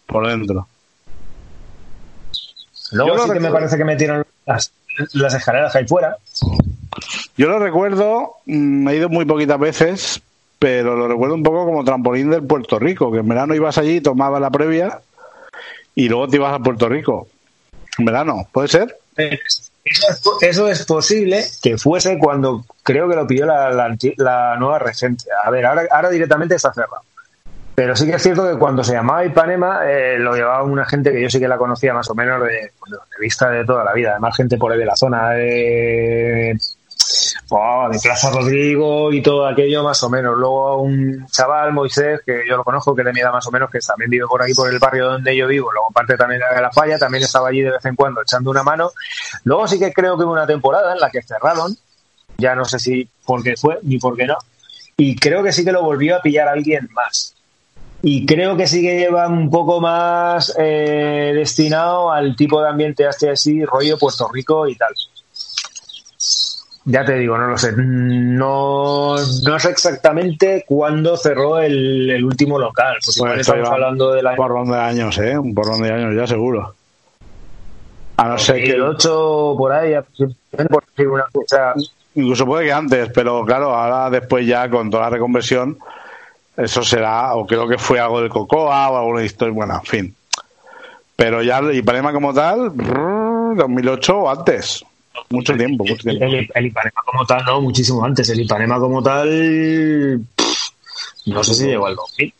por dentro. Luego Yo sí que me parece que metieron las, las escaleras ahí fuera. Yo lo recuerdo, mm, he ido muy poquitas veces, pero lo recuerdo un poco como trampolín del Puerto Rico, que en verano ibas allí, tomabas la previa y luego te ibas a Puerto Rico. En verano, ¿puede ser? Eso es, posible que fuese cuando creo que lo pidió la, nueva regencia. A ver, ahora, directamente está cerrado. Pero sí que es cierto que cuando se llamaba Ipanema eh, lo llevaba una gente que yo sí que la conocía más o menos de, de vista de toda la vida. Además, gente por ahí de la zona oh, de Plaza Rodrigo y todo aquello más o menos. Luego un chaval, Moisés, que yo lo conozco, que de mi edad más o menos, que también vive por aquí, por el barrio donde yo vivo. Luego parte también de la falla, también estaba allí de vez en cuando echando una mano. Luego sí que creo que hubo una temporada en la que cerraron, ya no sé si por qué fue ni por qué no, y creo que sí que lo volvió a pillar alguien más. Y creo que sí que lleva un poco más eh, destinado al tipo de ambiente así, rollo Puerto Rico y tal. Ya te digo, no lo sé. No, no sé exactamente cuándo cerró el, el último local. Pues igual Pues estamos hablando del Un año porrón de años, ¿eh? Un porrón de años ya seguro. A no ser que... el 8 por ahí, por decir una fecha. Incluso puede que antes, pero claro, ahora después ya con toda la reconversión, eso será, o creo que fue algo del Cocoa o alguna historia, bueno, en fin. Pero ya el Ipanema como tal, brrr, 2008 o antes. Mucho tiempo, mucho tiempo. El, el Ipanema como tal, no, muchísimo antes. El Ipanema como tal, pff, no sé si llegó al 2000.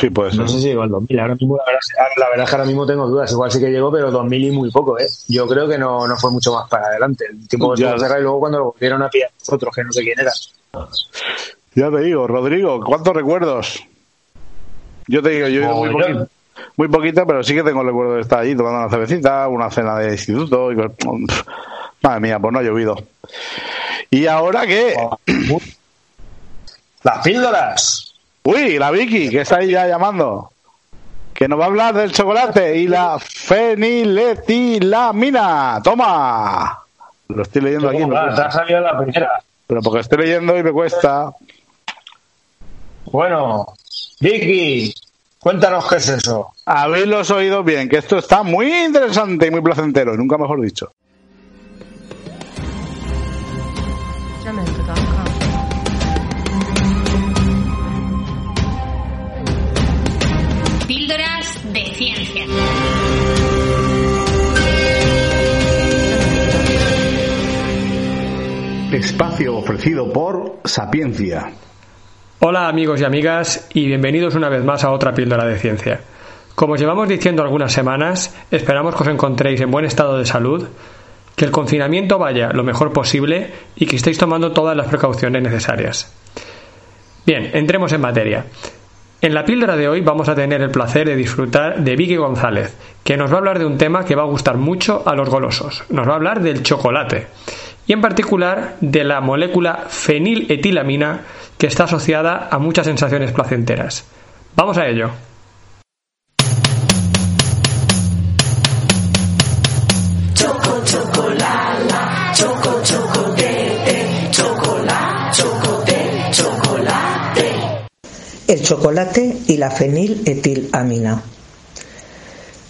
Sí, puede ser. No sé si llegó al 2000. Ahora mismo, la verdad, la verdad es que ahora mismo tengo dudas. Igual sí que llegó, pero 2000 y muy poco, ¿eh? Yo creo que no, no fue mucho más para adelante. El Ya. estuvo cerrado y luego cuando lo volvieron a pillar otros que no sé quién era. Ya te digo, Rodrigo, ¿cuántos recuerdos? Yo te digo, yo he ido muy, poquito, muy poquito, pero sí que tengo recuerdos de estar allí tomando una cervecita, una cena de instituto. Y, madre mía, pues no ha llovido. ¿Y ahora qué? Las píldoras. Uy, la Vicky, que está ahí ya llamando. Que nos va a hablar del chocolate y la feniletilamina. ¡Toma! Lo estoy leyendo aquí. la primera. Pero porque estoy leyendo y me cuesta. Bueno, Vicky, cuéntanos qué es eso. Habéis los oídos bien, que esto está muy interesante y muy placentero, nunca mejor dicho. Píldoras de ciencia. Espacio ofrecido por Sapiencia. Hola amigos y amigas y bienvenidos una vez más a otra píldora de ciencia. Como os llevamos diciendo algunas semanas, esperamos que os encontréis en buen estado de salud, que el confinamiento vaya lo mejor posible y que estéis tomando todas las precauciones necesarias. Bien, entremos en materia. En la píldora de hoy vamos a tener el placer de disfrutar de Vicky González, que nos va a hablar de un tema que va a gustar mucho a los golosos. Nos va a hablar del chocolate y en particular de la molécula feniletilamina que está asociada a muchas sensaciones placenteras. Vamos a ello. el chocolate y la feniletilamina.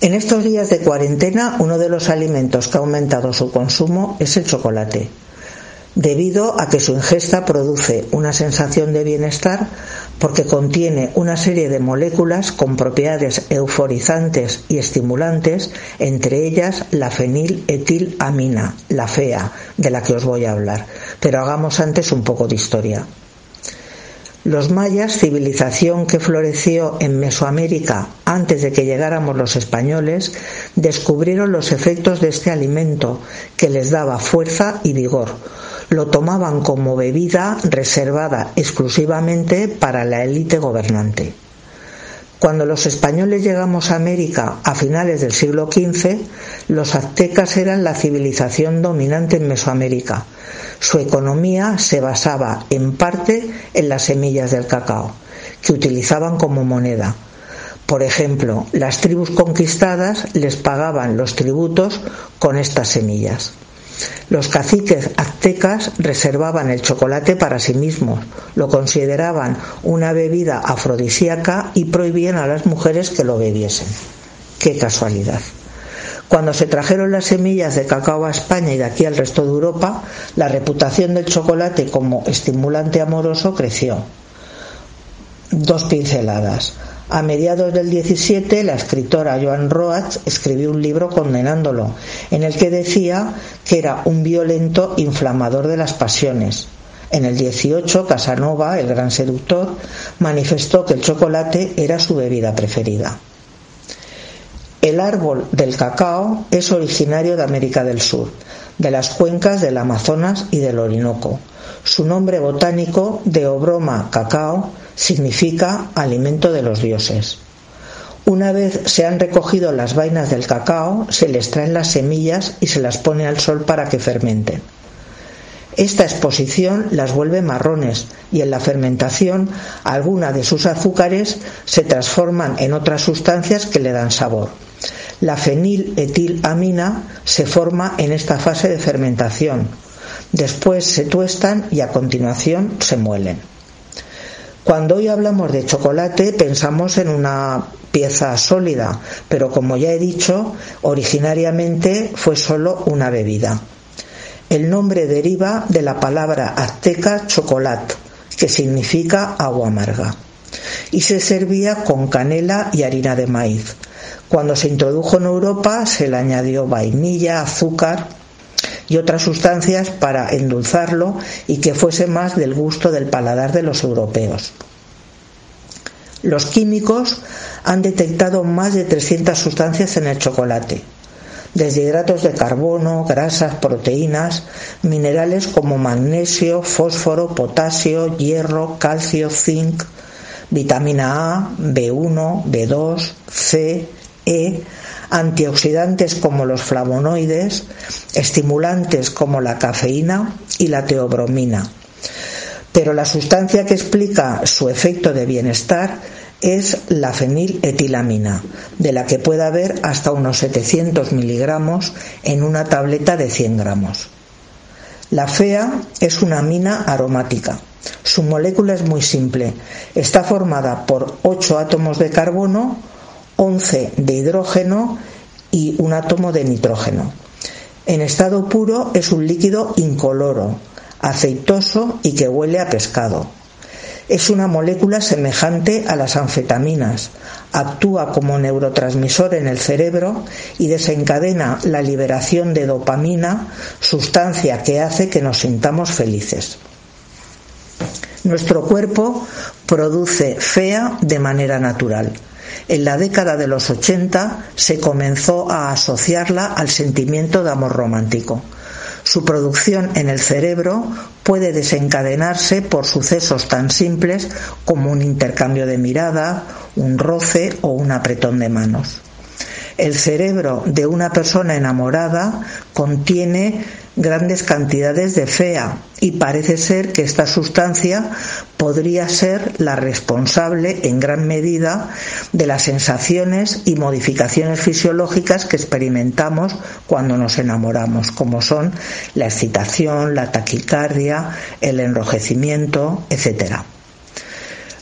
En estos días de cuarentena, uno de los alimentos que ha aumentado su consumo es el chocolate, debido a que su ingesta produce una sensación de bienestar porque contiene una serie de moléculas con propiedades euforizantes y estimulantes, entre ellas la feniletilamina, la FEA, de la que os voy a hablar. Pero hagamos antes un poco de historia. Los mayas, civilización que floreció en Mesoamérica antes de que llegáramos los españoles, descubrieron los efectos de este alimento que les daba fuerza y vigor. Lo tomaban como bebida reservada exclusivamente para la élite gobernante. Cuando los españoles llegamos a América a finales del siglo XV, los aztecas eran la civilización dominante en Mesoamérica. Su economía se basaba en parte en las semillas del cacao, que utilizaban como moneda. Por ejemplo, las tribus conquistadas les pagaban los tributos con estas semillas. Los caciques aztecas reservaban el chocolate para sí mismos, lo consideraban una bebida afrodisíaca y prohibían a las mujeres que lo bebiesen. Qué casualidad. Cuando se trajeron las semillas de cacao a España y de aquí al resto de Europa, la reputación del chocolate como estimulante amoroso creció. Dos pinceladas. A mediados del 17, la escritora Joan Roach escribió un libro condenándolo, en el que decía que era un violento inflamador de las pasiones. En el 18, Casanova, el gran seductor, manifestó que el chocolate era su bebida preferida. El árbol del cacao es originario de América del Sur, de las cuencas del Amazonas y del Orinoco. Su nombre botánico, Deobroma cacao, significa alimento de los dioses. Una vez se han recogido las vainas del cacao, se les traen las semillas y se las pone al sol para que fermenten. Esta exposición las vuelve marrones y en la fermentación algunas de sus azúcares se transforman en otras sustancias que le dan sabor. La feniletilamina se forma en esta fase de fermentación. Después se tuestan y a continuación se muelen. Cuando hoy hablamos de chocolate pensamos en una pieza sólida, pero como ya he dicho, originariamente fue solo una bebida. El nombre deriva de la palabra azteca chocolat, que significa agua amarga, y se servía con canela y harina de maíz. Cuando se introdujo en Europa se le añadió vainilla, azúcar y otras sustancias para endulzarlo y que fuese más del gusto del paladar de los europeos. Los químicos han detectado más de 300 sustancias en el chocolate, desde hidratos de carbono, grasas, proteínas, minerales como magnesio, fósforo, potasio, hierro, calcio, zinc, vitamina A, B1, B2, C, E, antioxidantes como los flavonoides, estimulantes como la cafeína y la teobromina. Pero la sustancia que explica su efecto de bienestar es la feniletilamina, de la que puede haber hasta unos 700 miligramos en una tableta de 100 gramos. La FEA es una amina aromática. Su molécula es muy simple. Está formada por 8 átomos de carbono, 11 de hidrógeno y un átomo de nitrógeno. En estado puro es un líquido incoloro, aceitoso y que huele a pescado. Es una molécula semejante a las anfetaminas. Actúa como neurotransmisor en el cerebro y desencadena la liberación de dopamina, sustancia que hace que nos sintamos felices. Nuestro cuerpo produce FEA de manera natural. En la década de los 80 se comenzó a asociarla al sentimiento de amor romántico. Su producción en el cerebro puede desencadenarse por sucesos tan simples como un intercambio de mirada, un roce o un apretón de manos. El cerebro de una persona enamorada contiene grandes cantidades de fea y parece ser que esta sustancia podría ser la responsable en gran medida de las sensaciones y modificaciones fisiológicas que experimentamos cuando nos enamoramos, como son la excitación, la taquicardia, el enrojecimiento, etcétera.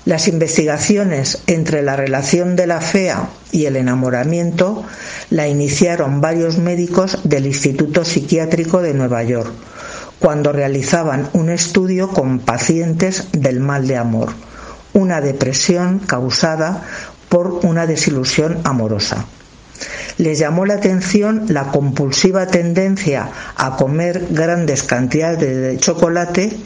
Las investigaciones entre la relación de la fea y el enamoramiento la iniciaron varios médicos del Instituto Psiquiátrico de Nueva York, cuando realizaban un estudio con pacientes del mal de amor, una depresión causada por una desilusión amorosa. Les llamó la atención la compulsiva tendencia a comer grandes cantidades de chocolate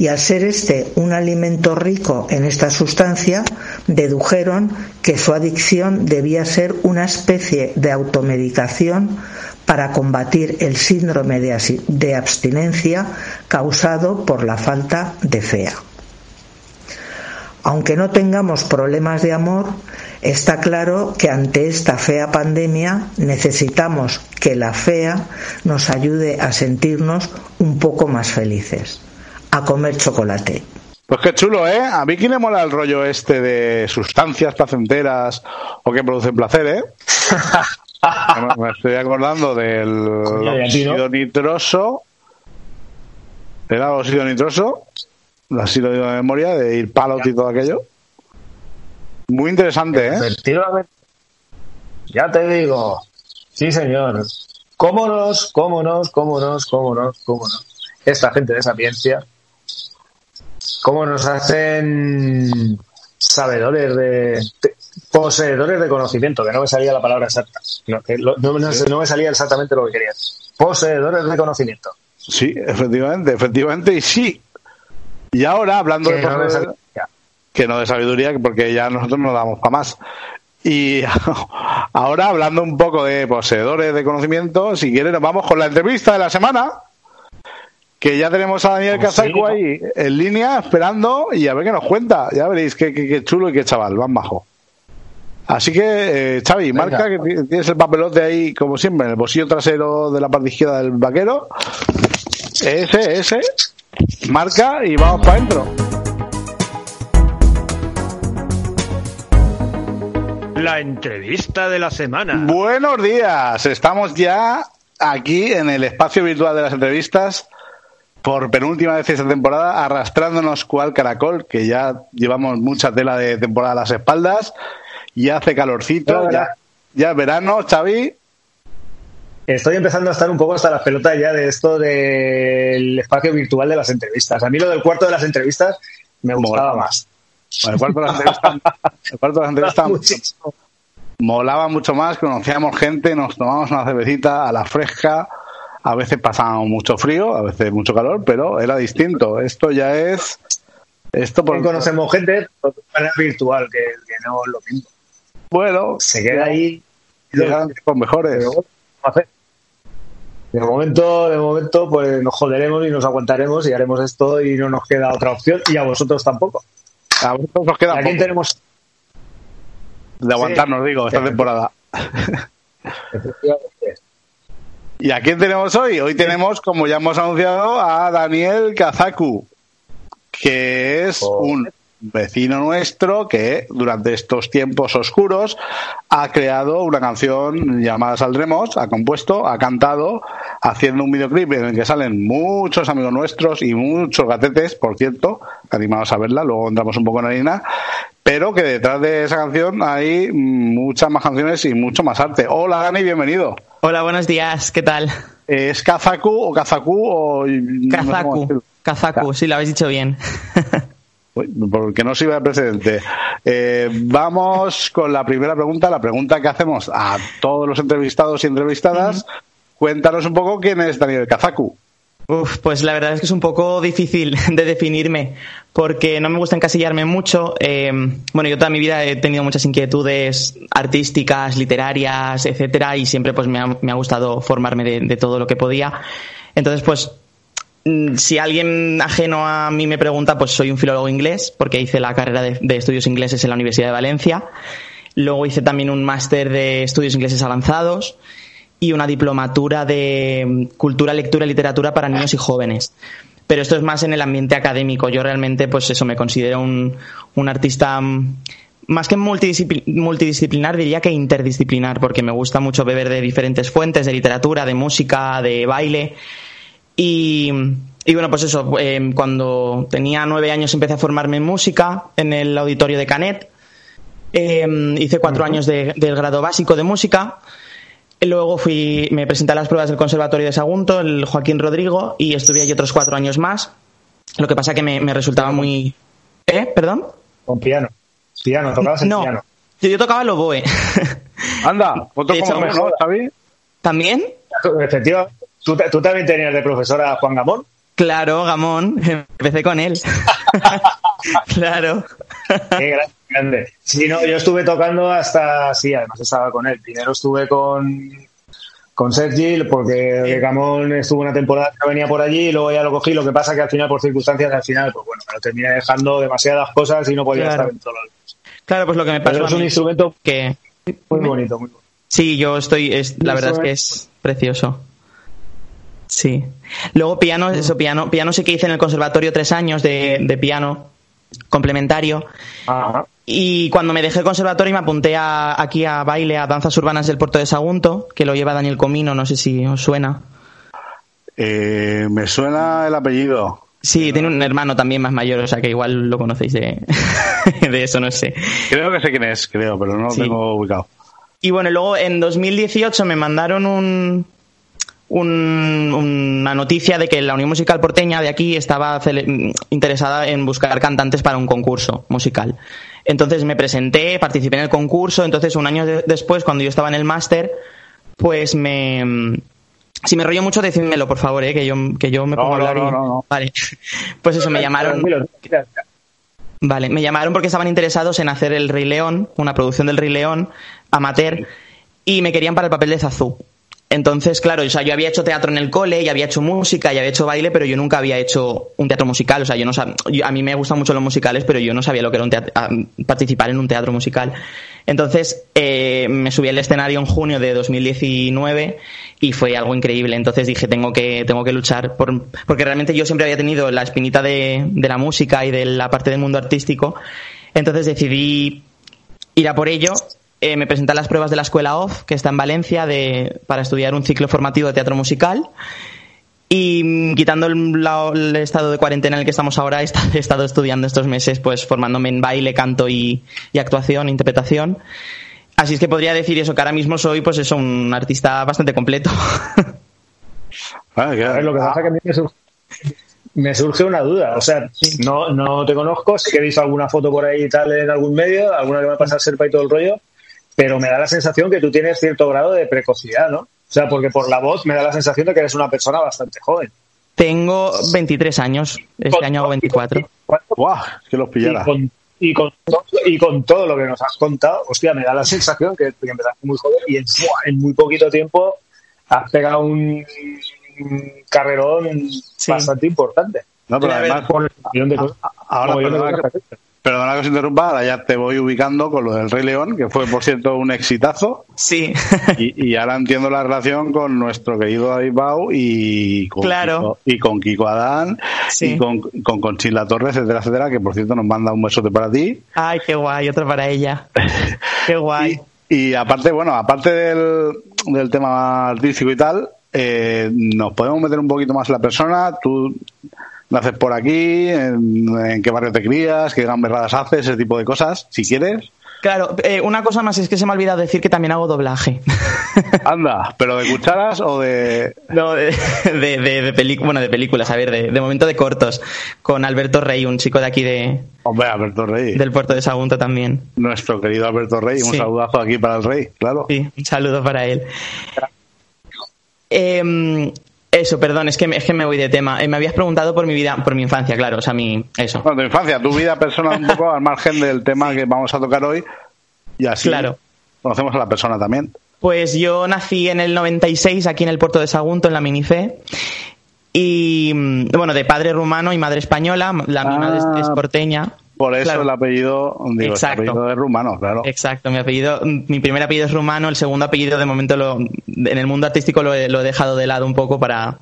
y al ser este un alimento rico en esta sustancia, dedujeron que su adicción debía ser una especie de automedicación para combatir el síndrome de abstinencia causado por la falta de fea. Aunque no tengamos problemas de amor, está claro que ante esta fea pandemia necesitamos que la fea nos ayude a sentirnos un poco más felices a comer chocolate. Pues qué chulo, ¿eh? A mí quién le mola el rollo este de sustancias placenteras o que producen placer, ¿eh? me estoy acordando del óxido nitroso. ¿Era óxido nitroso? Así lo digo de memoria, de ir palot y todo aquello. Muy interesante, ¿eh? Efectivamente. Ya te digo. Sí, señor. Cómonos, cómonos, cómonos, cómonos, cómonos. Esta gente de sapiencia cómo nos hacen sabedores de, poseedores de conocimiento, que no me salía la palabra exacta, no, no, me salía exactamente lo que quería. Poseedores de conocimiento. Sí, efectivamente, efectivamente, y sí. Y ahora, hablando de, que no de sabiduría, porque ya nosotros no damos para más. Y ahora, hablando un poco de poseedores de conocimiento, si quieren, nos vamos con la entrevista de la semana que ya tenemos a Daniel pues ahí en línea esperando y a ver qué nos cuenta. Ya veréis qué, chulo y qué chaval, van bajo. Así que, eh, Xavi, marca que tienes el papelote ahí, como siempre, en el bolsillo trasero de la parte izquierda del vaquero. Ese, ese. Marca y vamos para adentro. La entrevista de la semana. Buenos días. Estamos ya aquí en el espacio virtual de las entrevistas por penúltima vez esta temporada, arrastrándonos cual caracol, que ya llevamos mucha tela de temporada a las espaldas, y hace calorcito, ya, ya verano, Xavi. Estoy empezando a estar un poco hasta las pelotas ya de esto del espacio virtual de las entrevistas. A mí lo del cuarto de las entrevistas me gustaba más. el cuarto de las entrevistas, el cuarto de las entrevistas molaba mucho más, conocíamos gente, nos tomamos una cervecita a la fresca, a veces pasaba mucho frío, a veces mucho calor, pero era distinto. Esto ya es. Esto por... Conocemos gente de manera virtual, que, no es lo mismo. Bueno, se queda ahí. con mejores. De momento, de momento, pues nos joderemos y nos aguantaremos y haremos esto y no nos queda otra opción y a vosotros tampoco. A vosotros nos queda. ¿A quién tenemos? De aguantarnos, digo, esta temporada. ¿Y a quién tenemos hoy? Hoy tenemos, como ya hemos anunciado, a Daniel Kazaku, que es un vecino nuestro que durante estos tiempos oscuros ha creado una canción llamada Saldremos, ha compuesto, ha cantado, haciendo un videoclip en el que salen muchos amigos nuestros y muchos gatetes, por cierto, animados a verla, luego entramos un poco en harina, pero que detrás de esa canción hay muchas más canciones y mucho más arte. Hola Dani, bienvenido. Hola, buenos días, ¿qué tal? ¿Es Kazaku o Kazaku o...? Kazaku, Kazaku, sí, lo habéis dicho bien. porque no sirve de precedente. Eh, vamos con la primera pregunta, la pregunta que hacemos a todos los entrevistados y entrevistadas. Cuéntanos un poco quién es Daniel Kazaku. Uf, pues la verdad es que es un poco difícil de definirme porque no me gusta encasillarme mucho. Eh, bueno, yo toda mi vida he tenido muchas inquietudes artísticas, literarias, etcétera, y siempre pues me ha, me ha gustado formarme de, de todo lo que podía. Entonces, pues si alguien ajeno a mí me pregunta, pues soy un filólogo inglés, porque hice la carrera de, estudios ingleses en la Universidad de Valencia. Luego hice también un máster de estudios ingleses avanzados y una diplomatura de mm, cultura, lectura y literatura para niños y jóvenes. Pero esto es más en el ambiente académico. Yo realmente, pues eso, me considero un, un artista mm, más que multidiscipli- multidisciplinar, diría que interdisciplinar, porque me gusta mucho beber de diferentes fuentes, de literatura, de música, de baile. Y, y bueno, pues eso, eh, cuando tenía nueve años empecé a formarme en música en el auditorio de Canet. Eh, hice cuatro años de- del grado básico de música. Luego fui, me presenté a las pruebas del Conservatorio de Sagunto, el Joaquín Rodrigo, y estuve allí otros cuatro años más. Lo que pasa que me, me resultaba muy... ¿Eh? ¿Perdón? Con piano. Piano, tocabas el No, piano. yo, tocaba el oboe. Anda, como tú, ¿no, Xavi? ¿También? Efectivamente. ¿Tú, tú también tenías de profesora a Juan Gamón? Claro, Gamón, empecé con él. claro. Qué grande. Sí, no, yo estuve tocando hasta, sí, además estaba con él. Primero estuve con, con Sergi, porque Gamón estuvo una temporada que no venía por allí y luego ya lo cogí. Lo que pasa que al final, por circunstancias, al final, pues bueno, me lo terminé dejando demasiadas cosas y no podía Claro. estar en todos los Claro, pues lo que me Pero pasó es un instrumento que muy bonito, muy bonito. sí, yo estoy es, la verdad es que es precioso. Sí. Luego piano, eso piano, piano sí que hice en el conservatorio tres años de, de piano complementario. Y cuando me dejé el conservatorio me apunté a- aquí a baile, a danzas urbanas del puerto de Sagunto, que lo lleva Daniel Comino, no sé si os suena. Eh, me suena el apellido. Sí, tiene un hermano también más mayor, o sea que igual lo conocéis de, de eso, no sé. Creo que sé quién es, creo, pero no lo Sí. tengo ubicado. Y bueno, luego en 2018 me mandaron un, un- una noticia de que la Unión Musical Porteña de aquí estaba interesada en buscar cantantes para un concurso musical. Entonces me presenté, participé en el concurso, entonces un año de- después, cuando yo estaba en el máster, pues me... Si me rollo mucho, decídmelo, por favor, ¿eh? que, yo, que yo me pongo a no, hablar y... no, no, no. Vale. Pues eso, me llamaron... Vale, me llamaron porque estaban interesados en hacer el Rey León, una producción del Rey León, amateur, y me querían para el papel de Zazú. Entonces, claro, o sea, yo había hecho teatro en el cole, y había hecho música, y había hecho baile, pero yo nunca había hecho un teatro musical. O sea, yo no sab- a mí me gustan mucho los musicales, pero yo no sabía lo que era un participar en un teatro musical. Entonces, eh, me subí al escenario en junio de 2019 y fue algo increíble. Entonces dije, tengo que, tengo que luchar, por, porque realmente yo siempre había tenido la espinita de, de la música y de la parte del mundo artístico. Entonces decidí ir a por ello. Eh, me presenté a las pruebas de la Escuela OFF, que está en Valencia, de, para estudiar un ciclo formativo de teatro musical. Y mm, quitando el, la- el estado de cuarentena en el que estamos ahora, he esta- he estado estudiando estos meses, pues formándome en baile, canto y, y actuación, interpretación. Así es que podría decir eso, que ahora mismo soy, pues eso, un artista bastante completo. Ah, A ver, lo que pasa es que a mí me surge, me surge una duda. O sea, no, no te conozco, sí que he visto alguna foto por ahí y tal en algún medio, alguna que me pasa el serpa y todo el rollo, pero me da la sensación que tú tienes cierto grado de precocidad, ¿no? O sea, porque por la voz me da la sensación de que eres una persona bastante joven. Tengo 23 años, este año hago 24. Buah, es que los pillara. Y con, y, con, to- y con todo lo que nos has contado, hostia, me da la sensación que, que empezaste muy joven y en, muy poquito tiempo has pegado un carrerón bastante importante. No, pero además, por cosas. ahora, perdona Perdona que os interrumpa, ahora ya te voy ubicando con lo del Rey León, que fue, por cierto, un exitazo. Sí. Y, y ahora entiendo la relación con nuestro querido David Bau y con, Claro. Kiko, y con Kiko Adán Sí. y con, con Conchila Torres, etcétera, etcétera, que por cierto nos manda un besote para ti. Ay, qué guay, otro para ella. Qué guay. Y aparte, bueno, aparte del, del tema artístico y tal, eh, nos podemos meter un poquito más en la persona. Tú naces por aquí, en, en qué barrio te crías, qué gamberradas haces, ese tipo de cosas, si quieres. Claro, eh, una cosa más es que se me ha olvidado decir que también hago doblaje. Anda, pero de cucharas o de... No, de, de, de, de pelic- bueno, de películas, a ver, de, de momento de cortos, con Alberto Rey, un chico de aquí de, Hombre, Alberto Rey. del puerto de Sagunto también. Nuestro querido Alberto Rey. Un Sí. saludazo aquí para el Rey, claro. Sí, un saludo para él. Eso, perdón, es que, me- es que me voy de tema. Eh, me habías preguntado por mi vida, por mi infancia, claro, o sea, mi, eso. Bueno, tu infancia, tu vida personal un poco al margen del tema que vamos a tocar hoy. Y así Claro. conocemos a la persona también. Pues yo nací en el 96 aquí en el puerto de Sagunto, en la Minife. Y mm, bueno, de padre rumano y madre española. La mi madre es- es Ah, porteña. Por eso Claro. el apellido, digo, el apellido es rumano, claro. Exacto, mi apellido, mi primer apellido es rumano, el segundo apellido de momento lo, en el mundo artístico lo he, lo he dejado de lado un poco para,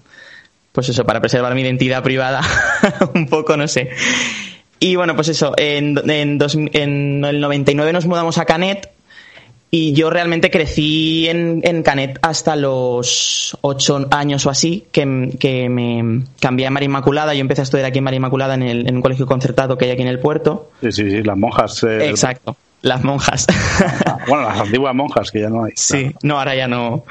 pues eso, para preservar mi identidad privada, un poco, no sé. Y bueno, pues eso, en, en, dos- en el 99 nos mudamos a Canet y yo realmente crecí en, en Canet hasta los ocho años o así, que, que me cambié a María Inmaculada. Yo empecé a estudiar aquí en María Inmaculada en, el- en un colegio concertado que hay aquí en el puerto. Sí, sí, sí, las monjas. eh, Exacto, las monjas. Bueno, las antiguas monjas que ya no hay. Sí, no, ahora ya no.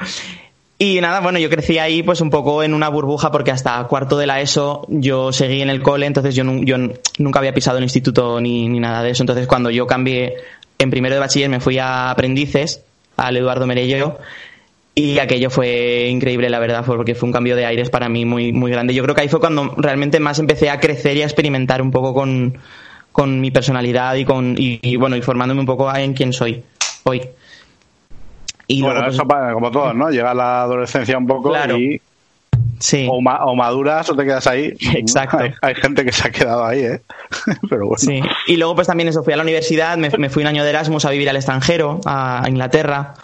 Y nada, bueno, yo crecí ahí pues un poco en una burbuja porque hasta cuarto de la ESO yo seguí en el cole, entonces yo, nunca había pisado un instituto ni, ni nada de eso. Entonces cuando yo cambié en primero de bachiller me fui a aprendices, al Eduardo Merello, y aquello fue increíble, la verdad, porque fue un cambio de aires para mí muy, muy grande. Yo creo que ahí fue cuando realmente más empecé a crecer y a experimentar un poco con, con mi personalidad y con y, y, bueno y formándome un poco en quién soy hoy. Y bueno, luego, pues, eso para- como todos, ¿no? Llega la adolescencia un poco Claro. y sí. o, ma- o maduras o te quedas ahí. Exacto. Hay, hay gente que se ha quedado ahí, ¿eh? Pero bueno. Sí. Y luego pues también eso, fui a la universidad, me, me fui un año de Erasmus a vivir al extranjero, a, a Inglaterra.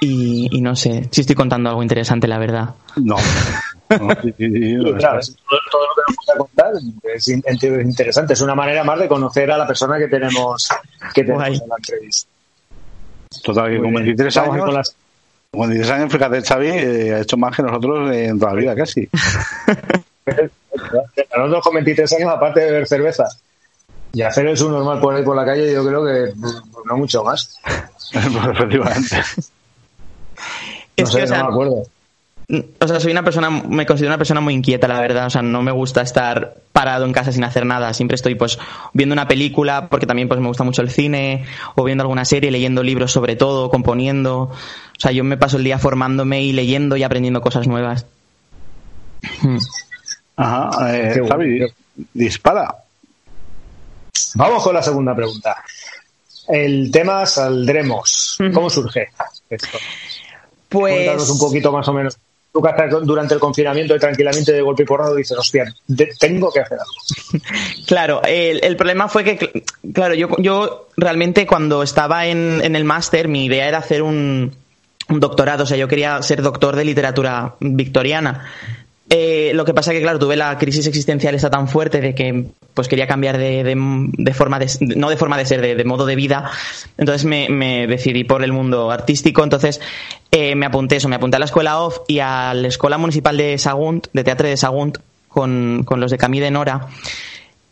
Y, y no sé, si estoy contando algo interesante, la verdad. No. No, sí, sí, sí, no, Claro, todo, lo que nos vas a contar es in- es interesante. Es una manera más de conocer a la persona que tenemos, que tenemos en la entrevista. Total, que con bien. 23 Vamos a ir años, con las- con 23 años, fíjate, Xavi eh, ha hecho más que nosotros en toda la vida, casi. Nosotros con 23 años, aparte de beber cerveza y hacer el subnormal por ahí por la calle, yo creo que pues, no mucho más. Pues, Efectivamente. No Es sé, que, o sea, no me acuerdo. O sea, soy una persona, me considero una persona muy inquieta, la verdad. O sea, no me gusta estar parado en casa sin hacer nada. Siempre estoy, pues, viendo una película, porque también, pues, me gusta mucho el cine, o viendo alguna serie, leyendo libros sobre todo, componiendo. O sea, yo me paso el día formándome y leyendo y aprendiendo cosas nuevas. Ajá, eh. Xavi, dispara. Vamos con la segunda pregunta. El tema saldremos. ¿Cómo surge esto? Cuéntanos Pues. un poquito más o menos. Estás durante el confinamiento y tranquilamente de golpe y porrado dices, hostia, de- tengo que hacer algo. Claro, el, el problema fue que, cl- claro, yo, yo realmente cuando estaba en, en el máster, mi idea era hacer un, un doctorado, o sea, yo quería ser doctor de literatura victoriana. Eh, lo que pasa que, claro, tuve la crisis existencial esta tan fuerte de que pues quería cambiar de, de- de forma de, no de forma de ser, de, de modo de vida. Entonces me, me decidí por el mundo artístico. Entonces eh, me apunté eso, me apunté a la escuela OFF y a la escuela municipal de Sagunt, de teatro de Sagunt, con, con los de Camille de Nora.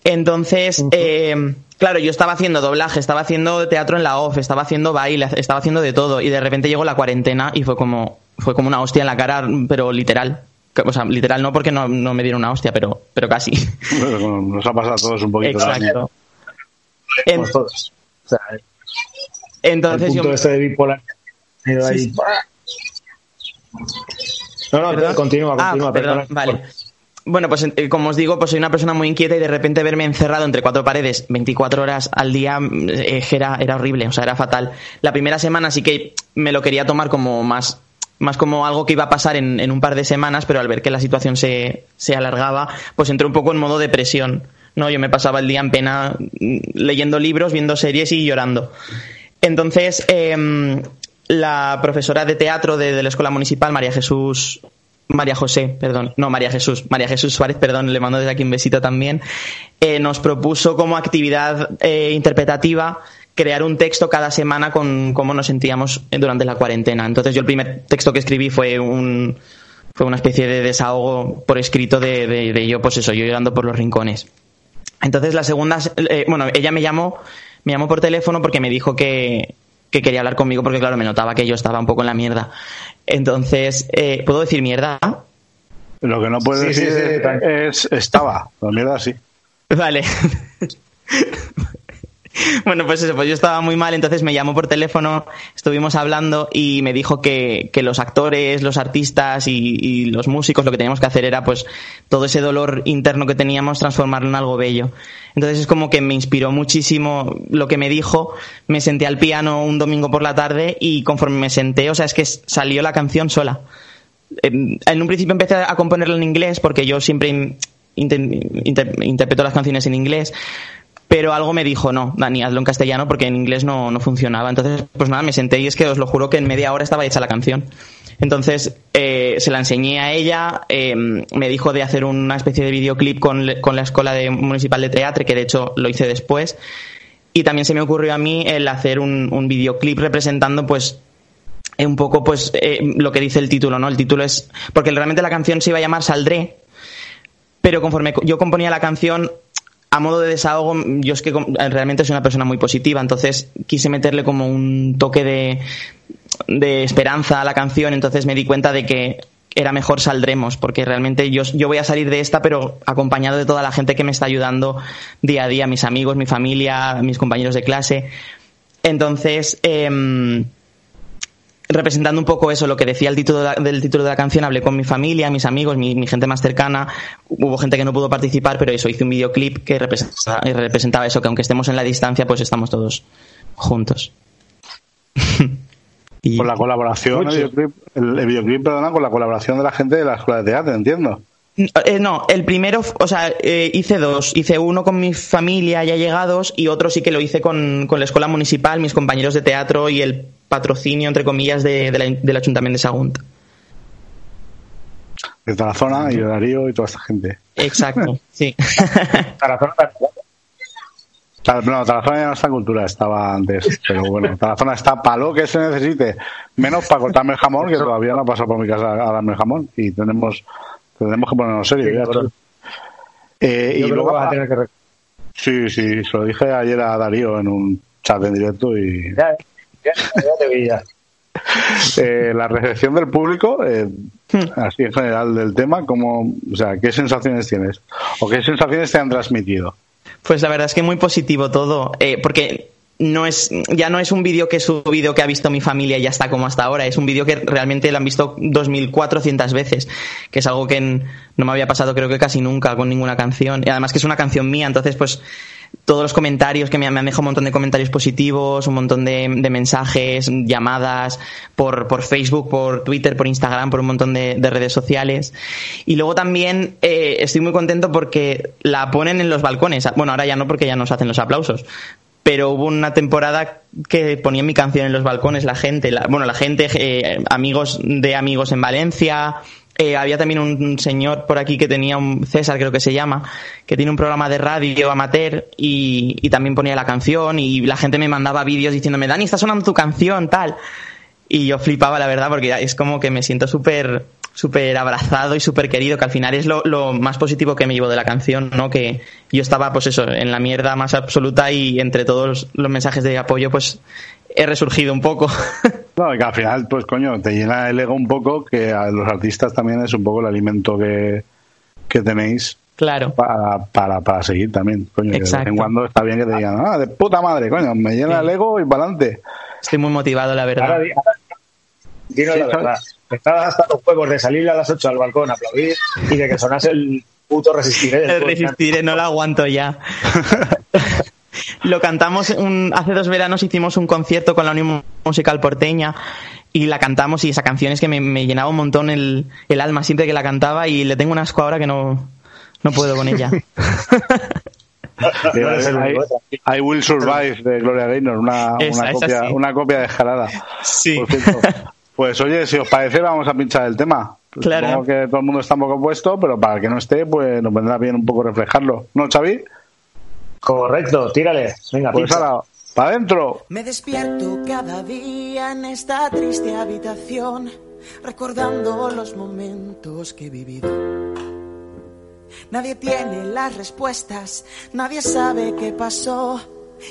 Entonces, eh, claro, yo estaba haciendo doblaje, estaba haciendo teatro en la OFF, estaba haciendo baile, estaba haciendo de todo y de repente llegó la cuarentena y fue como fue como una hostia en la cara, pero literal. O sea, literal no porque no, no me dieron una hostia, pero, pero casi. Bueno, Nos ha pasado a todos un poquito. Exacto. En- Pues todos. O sea, el entonces punto yo... este de bipolar. ahí. Sí. No, no, ¿Perdón? continúa, Ah, continúa. perdón, perdona. vale. Bueno, pues eh, como os digo, pues soy una persona muy inquieta y de repente verme encerrado entre cuatro paredes 24 horas al día eh, era, era horrible, o sea, era fatal. La primera semana sí que me lo quería tomar como más, más como algo que iba a pasar en, en un par de semanas, pero al ver que la situación se, se alargaba, pues entré un poco en modo depresión. No, yo me pasaba el día en pena mm, leyendo libros, viendo series y llorando. Entonces, em, la profesora de teatro de, la escuela municipal, María Jesús María José, perdón, no María Jesús, María Jesús Suárez, perdón, le mando desde aquí un besito también, eh, nos propuso como actividad eh, interpretativa crear un texto cada semana con cómo nos sentíamos durante la cuarentena. Entonces yo el primer texto que escribí fue un fue una especie de desahogo por escrito de, de, de yo, pues eso, yo llorando por los rincones. Entonces la segunda, eh, bueno, ella me llamó, me llamó por teléfono porque me dijo que, que quería hablar conmigo porque claro, me notaba que yo estaba un poco en la mierda. Entonces, eh, ¿puedo decir mierda? Lo que no Sí, sí, decir es estaba. La mierda sí. Vale. Bueno, pues eso, pues yo estaba muy mal, entonces me llamó por teléfono, estuvimos hablando y me dijo que, que los actores, los artistas y, los músicos lo que teníamos que hacer era pues todo ese dolor interno que teníamos transformarlo en algo bello. Entonces es como que me inspiró muchísimo lo que me dijo, me senté al piano un domingo por la tarde y conforme me senté, o sea, es que salió la canción sola. En un principio empecé a componerla en inglés porque yo siempre in- inter- inter- interpreto las canciones en inglés, pero algo me dijo, no, Dani, hazlo en castellano porque en inglés no, no funcionaba. Entonces, pues nada, me senté y es que os lo juro que en media hora estaba hecha la canción. Entonces, eh, se la enseñé a ella, eh, me dijo de hacer una especie de videoclip con, con la Escuela de, Municipal de Teatro, que de hecho lo hice después. Y también se me ocurrió a mí el hacer un, un videoclip representando, pues, eh, un poco, pues, eh, lo que dice el título, ¿no? El título es. Porque realmente la canción se iba a llamar Saldré, pero conforme co- yo componía la canción, a modo de desahogo, yo es que realmente soy una persona muy positiva, entonces quise meterle como un toque de, de esperanza a la canción, entonces me di cuenta de que era mejor saldremos, porque realmente yo, yo voy a salir de esta, pero acompañado de toda la gente que me está ayudando día a día, mis amigos, mi familia, mis compañeros de clase. Entonces, em, representando un poco eso, lo que decía el título de la- del título de la canción, hablé con mi familia, mis amigos, mi, mi gente más cercana, hubo gente que no pudo participar, pero eso, hice un videoclip que representaba, representaba eso, que aunque estemos en la distancia, pues estamos todos juntos. Y- Con la colaboración, el videoclip, el, el videoclip, perdona, con la colaboración de la gente de la escuela de teatro, entiendo. Eh, no, el primero, o sea, eh, hice dos. Hice uno con mi familia ya llegados y otro sí que lo hice con, con la escuela municipal, mis compañeros de teatro y el patrocinio, entre comillas, de, de la- del Ayuntamiento de Sagunt. De Tarazona y de Darío y toda esta gente. Exacto, sí. Tarazona No, Tarazona ya no está en cultura, estaba antes. Pero bueno, Tarazona está para lo que se necesite. Menos para cortarme el jamón, que todavía no ha pasado por mi casa a darme el jamón. Y tenemos, tenemos que ponernos. Sí, ya, tío. Eh, y luego, que vas a tener que Sí, sí, se lo dije ayer a Darío en un chat en directo y Ya, ya, ya. eh, la recepción del público, eh, así en general del tema, como, o sea, ¿qué sensaciones tienes? ¿O qué sensaciones te han transmitido? Pues la verdad es que muy positivo todo, eh, porque no es, ya no es un vídeo que he subido que ha visto mi familia y ya está como hasta ahora, es un vídeo que realmente lo han visto 2.400 veces, que es algo que no me había pasado creo que casi nunca con ninguna canción, y además que es una canción mía, entonces pues todos los comentarios que me han, dejado un montón de comentarios positivos, un montón de, de mensajes, llamadas por, por Facebook, por Twitter, por Instagram, por un montón de, de redes sociales. Y luego también eh, estoy muy contento porque la ponen en los balcones. Bueno, ahora ya no porque ya nos hacen los aplausos. Pero hubo una temporada que ponían mi canción en los balcones, la gente, la- bueno, la gente, eh, amigos de amigos en Valencia, eh, había también un, señor por aquí que tenía un César, creo que se llama, que tiene un programa de radio amateur y, y también ponía la canción y la gente me mandaba vídeos diciéndome, Dani, está sonando tu canción, tal. Y yo flipaba, la verdad, porque es como que me siento súper súper abrazado y súper querido, que al final es lo, lo más positivo que me llevo de la canción, ¿no? Que yo estaba, pues eso, en la mierda más absoluta y entre todos los mensajes de apoyo, pues he resurgido un poco. No, y que al final, pues coño, te llena el ego un poco, que a los artistas también es un poco el alimento que, que tenéis claro. para, para, para seguir también, coño. que de vez en Exacto. cuando está bien que te digan, ah, de puta madre, coño, me llena el ego y para adelante. Estoy muy motivado, la verdad. Ahora, di- ahora, dinos Sí, la verdad. Estabas hasta los juegos de salir a las 8 al balcón a aplaudir y de que sonase el puto resistiré. El resistiré, no lo aguanto ya. lo cantamos un- hace dos veranos hicimos un concierto con la Unión Musical Porteña y la cantamos y esa canción es que me, me llenaba un montón el, el alma siempre que la cantaba y le tengo un asco ahora que no, no puedo con ella. I, Will Survive de Gloria Gaynor, una, Esa, una, copia, sí. una copia descarada. Sí. Por cierto. Pues oye, si os parece, vamos a pinchar el tema. Claro. Supongo que todo el mundo está un poco puesto, pero para el que no esté, pues nos vendrá bien un poco reflejarlo. ¿No, Xavi? Correcto, tírale. Venga, Pues ahora, para adentro. Me despierto cada día en esta triste habitación, recordando los momentos que he vivido. Nadie tiene las respuestas, nadie sabe qué pasó,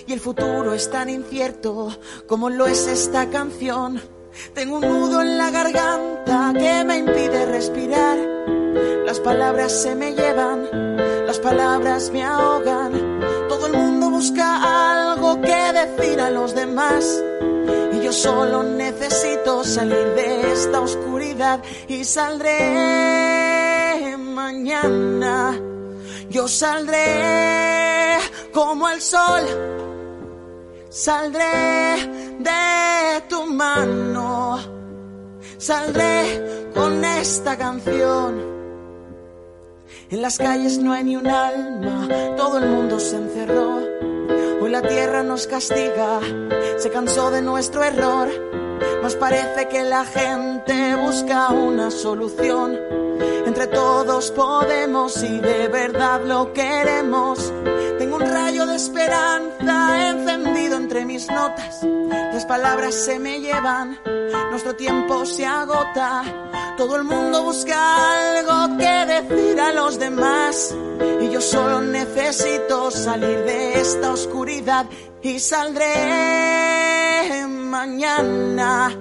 y el futuro es tan incierto como lo es esta canción. Tengo un nudo en la garganta que me impide respirar. Las palabras se me llevan, las palabras me ahogan. Busca algo que decir a los demás. Y yo solo necesito salir de esta oscuridad y saldré mañana. Yo saldré como el sol. Saldré de tu mano. Saldré con esta canción. En las calles no hay ni un alma, todo el mundo se encerró. Hoy la tierra nos castiga, se cansó de nuestro error. Mas parece que la gente busca una solución. Entre todos podemos y de verdad lo queremos. Tengo un rayo de esperanza entre mis notas. Las palabras se me llevan, nuestro tiempo se agota. Todo el mundo busca algo que decir a los demás. Y yo solo necesito salir de esta oscuridad y saldré mañana.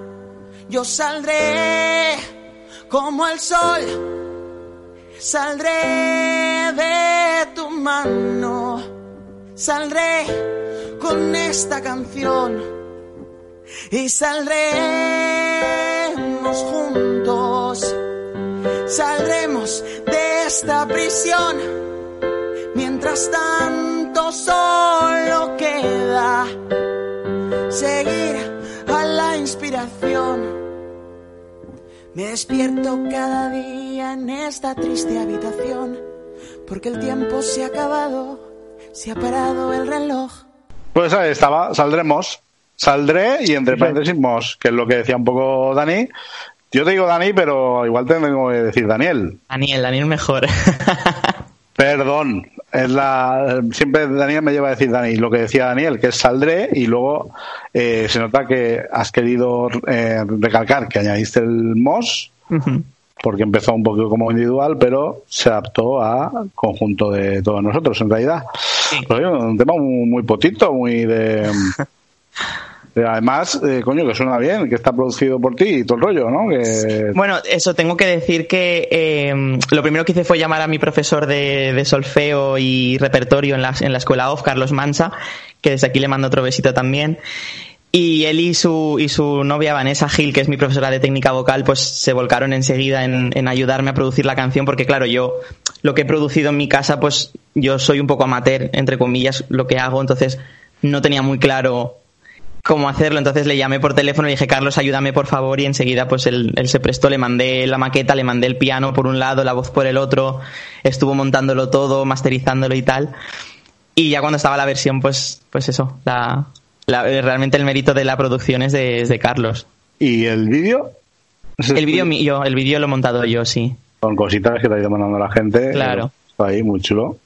Yo saldré como el sol. Saldré de tu mano. Saldré con esta canción. Y saldremos juntos. Saldremos de esta prisión. Mientras tanto solo queda seguir a la inspiración. Me despierto cada día en esta triste habitación, porque el tiempo se ha acabado, se ha parado el reloj. Pues ahí estaba, saldremos. Saldré y entre paréntesis, mos, que es lo que decía un poco Dani. Yo te digo Dani, pero igual tengo que decir Daniel. Daniel, Daniel mejor. Perdón, es la siempre Daniel me lleva a decir Dani lo que decía Daniel, que es saldré y luego eh, se nota que has querido eh, recalcar que añadiste el mos porque empezó un poco como individual, pero se adaptó a conjunto de todos nosotros en realidad. Pues, un tema muy, muy potito, muy de, de- además, eh, coño, que suena bien, que está producido por ti y todo el rollo, ¿no? Que, Bueno, eso tengo que decir que eh, lo primero que hice fue llamar a mi profesor de, de solfeo y repertorio en la, en la escuela OFF, Carlos Mansa, que desde aquí le mando otro besito también. Y él y su, y su novia Vanessa Gil, que es mi profesora de técnica vocal, pues se volcaron enseguida en, en ayudarme a producir la canción, porque claro, yo lo que he producido en mi casa, pues yo soy un poco amateur, entre comillas, lo que hago, entonces no tenía muy claro cómo hacerlo. Entonces le llamé por teléfono y dije, Carlos, ayúdame por favor. Y enseguida pues él, él se prestó, le mandé la maqueta, le mandé el piano por un lado, la voz por el otro, estuvo montándolo todo, masterizándolo y tal. Y ya cuando estaba la versión, pues, pues eso, la, la- realmente el mérito de la producción es de, es de Carlos. ¿Y el vídeo? El vídeo mío, el vídeo lo he montado yo, sí. Con cositas que te ha ido mandando la gente. Claro. Está ahí, muy chulo.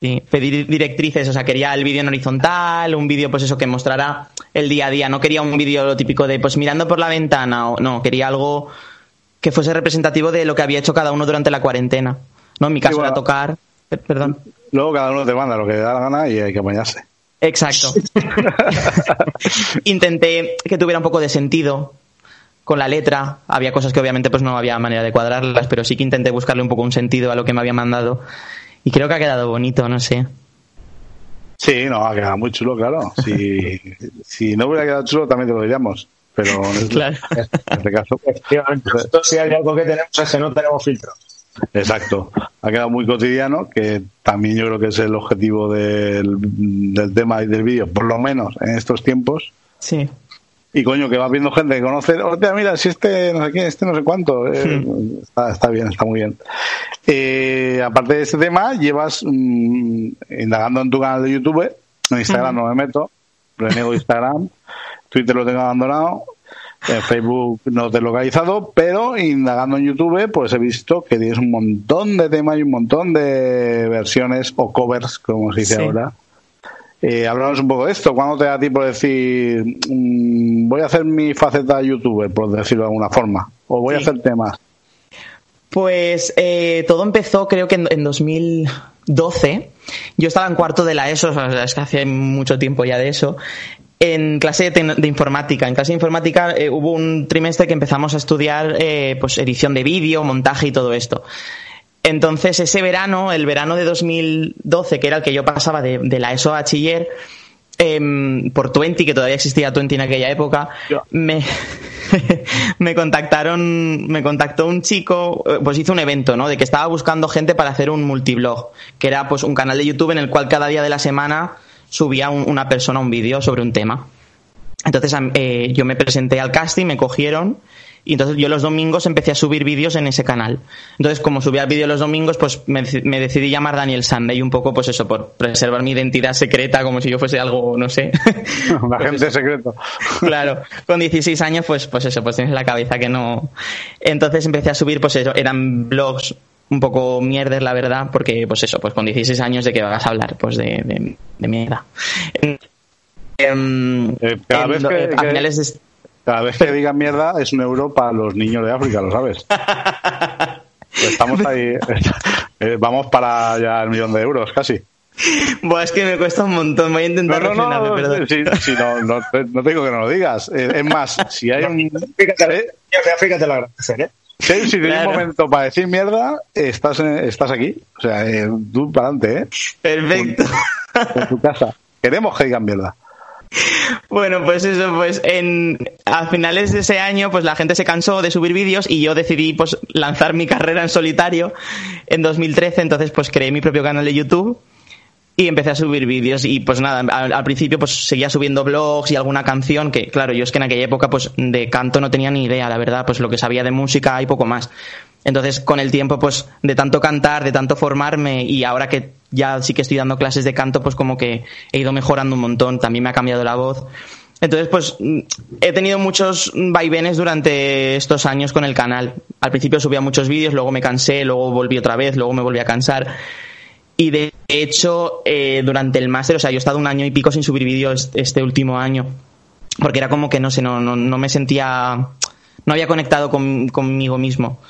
Sí, pedí directrices, o sea, quería el vídeo en horizontal, un vídeo pues eso que mostrara el día a día, no quería un vídeo lo típico de pues mirando por la ventana, o no, quería algo que fuese representativo de lo que había hecho cada uno durante la cuarentena. No, en mi caso Sí, bueno. era tocar, eh, perdón. Luego cada uno te manda lo que le da la gana y hay que apañarse. Exacto. Intenté que tuviera un poco de sentido con la letra. Había cosas que obviamente pues no había manera de cuadrarlas, pero sí que intenté buscarle un poco un sentido a lo que me había mandado. Y creo que ha quedado bonito, no sé. Sí, no, ha quedado muy chulo, claro. Si, si no hubiera quedado chulo también te lo diríamos. Pero en este, Claro. en este caso, Efectivamente, nosotros si hay algo que tenemos es que no tenemos filtro. Exacto. Ha quedado muy cotidiano, que también yo creo que es el objetivo del, del tema y del vídeo, por lo menos en estos tiempos. Sí. Y coño, que vas viendo gente que conoce, hostia, mira, si este no sé quién, este no sé cuánto. eh, está, está bien, está muy bien. Eh, aparte de este tema, llevas mm, indagando en tu canal de YouTube, en Instagram no me meto, reniego Instagram, Twitter lo tengo abandonado, en Facebook no te he localizado, pero indagando en YouTube, pues he visto que tienes un montón de temas y un montón de versiones o covers, como se dice Sí. ahora. Eh, háblanos un poco de esto. ¿Cuándo te da tiempo de decir, mm, voy a hacer mi faceta youtuber, por decirlo de alguna forma? O voy a hacer temas. Pues eh, todo empezó creo que en, en 2012. Yo estaba en cuarto de la ESO, o sea, es que hace mucho tiempo ya de eso. En clase de, informática. En clase de informática eh, hubo un trimestre que empezamos a estudiar eh, pues edición de vídeo, montaje y todo esto. Entonces ese verano, el verano de 2012, que era el que yo pasaba de, de la ESO a bachiller, em, por Twenty, que todavía existía Twenty en aquella época, me, me contactaron, me contactó un chico, eh, pues hizo un evento, ¿no? De que estaba buscando gente para hacer un multiblog, que era pues un canal de YouTube en el cual cada día de la semana subía un- una persona un vídeo sobre un tema. Entonces eh, yo me presenté al casting, me cogieron y entonces yo los domingos empecé a subir vídeos en ese canal. Entonces como subía el vídeo los domingos, pues me, deci- me decidí llamar Daniel Sunday un poco pues eso, por preservar mi identidad secreta como si yo fuese algo, no sé. Un agente secreto. claro, con 16 años pues, pues eso, pues tienes en la cabeza que no... Entonces empecé a subir pues eso, eran blogs un poco mierder la verdad, porque pues eso, pues con 16 años de que vas a hablar, pues de, de, de mierda. Cada en vez que- eh, a que- finales de- Cada vez que digan mierda es un euro para los niños de África, lo sabes. Estamos ahí, eh, vamos para ya el millón de euros casi. Buah, es que me cuesta un montón, voy a intentar No, no, refrenarme, no, perdón. sí, sí, no, no, te, no te digo que no lo digas. Eh, Es más, si hay un... Fíjate, fíjate la agradecer, ¿eh? Si hay- Claro. un momento para decir mierda, estás, en- estás aquí. O sea, eh, tú para adelante, ¿eh? Perfecto. En tu casa. Queremos que digan mierda. Bueno, pues eso, pues en, a finales de ese año, pues la gente se cansó de subir vídeos y yo decidí pues lanzar mi carrera en solitario en 2013, entonces pues creé mi propio canal de YouTube y empecé a subir vídeos y pues nada, al, principio pues seguía subiendo blogs y alguna canción que claro, yo es que en aquella época pues de canto no tenía ni idea, la verdad, pues lo que sabía de música y poco más. Entonces, con el tiempo, pues, de tanto cantar, de tanto formarme, y ahora que ya sí que estoy dando clases de canto, pues como que he ido mejorando un montón, también me ha cambiado la voz. Entonces, pues, mm, he tenido muchos vaivenes durante estos años con el canal. Al principio subía muchos vídeos, luego me cansé, luego volví otra vez, luego me volví a cansar. Y de hecho, eh, durante el máster, o sea, yo he estado un año y pico sin subir vídeos este último año. Porque era como que, no sé, no, no, no me sentía... No había conectado con- conmigo mismo.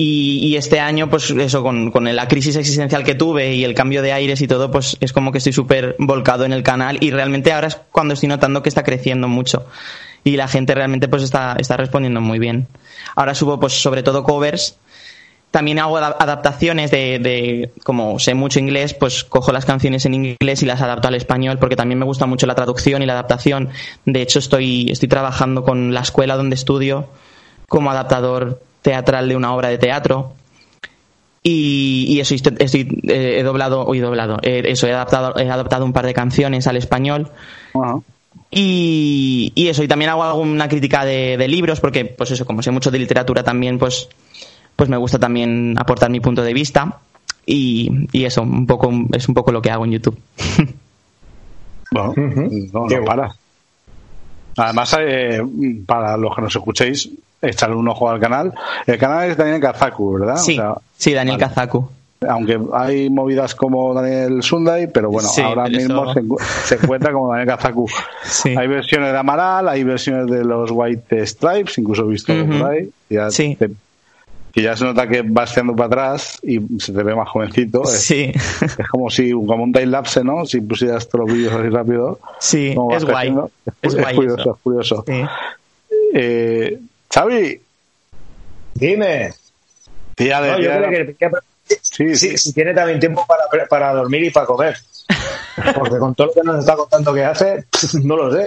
Y, este año, pues eso, con, con la crisis existencial que tuve y el cambio de aires y todo, pues es como que estoy súper volcado en el canal y realmente ahora es cuando estoy notando que está creciendo mucho. Y la gente realmente pues está, está respondiendo muy bien. Ahora subo pues sobre todo covers. También hago ada- adaptaciones de, de, como sé mucho inglés, pues cojo las canciones en inglés y las adapto al español porque también me gusta mucho la traducción y la adaptación. De hecho, estoy, estoy trabajando con la escuela donde estudio como adaptador teatral de una obra de teatro. Y, y eso, estoy, estoy, eh, he doblado, he doblado, eh, eso, he adaptado, he adaptado un par de canciones al español. Y, y eso, y también hago alguna crítica de, de libros, porque, pues eso, como sé mucho de literatura también, pues, pues me gusta también aportar mi punto de vista. Y, y eso, un poco, es un poco lo que hago en YouTube. Bueno, no, no paras. Además, eh, para los que nos escuchéis, echarle un ojo al canal. El canal es Daniel Kazaku, ¿verdad? Sí, sí, Daniel Kazaku. Aunque hay movidas como Daniel Sunday, pero bueno, Sí, ahora pero mismo eso- se, se encuentra como Daniel Kazaku. Hay versiones de Amaral, hay versiones de los White Stripes, incluso he visto Ujú. por ahí. Ya te- que ya se nota que vas tirando para atrás y se te ve más jovencito. Es, Sí. es como si como un time lapse, ¿no? Si pusieras todos los vídeos así rápido. Sí, es guay. Es Es, guay curioso, eso. es curioso. Sí. Eh, Xavi. Dime. Tía de, No, yo tía de- creo que, que- Sí, sí, si tiene también tiempo para, para dormir y para comer. Porque con todo lo que nos está contando que hace, no lo sé.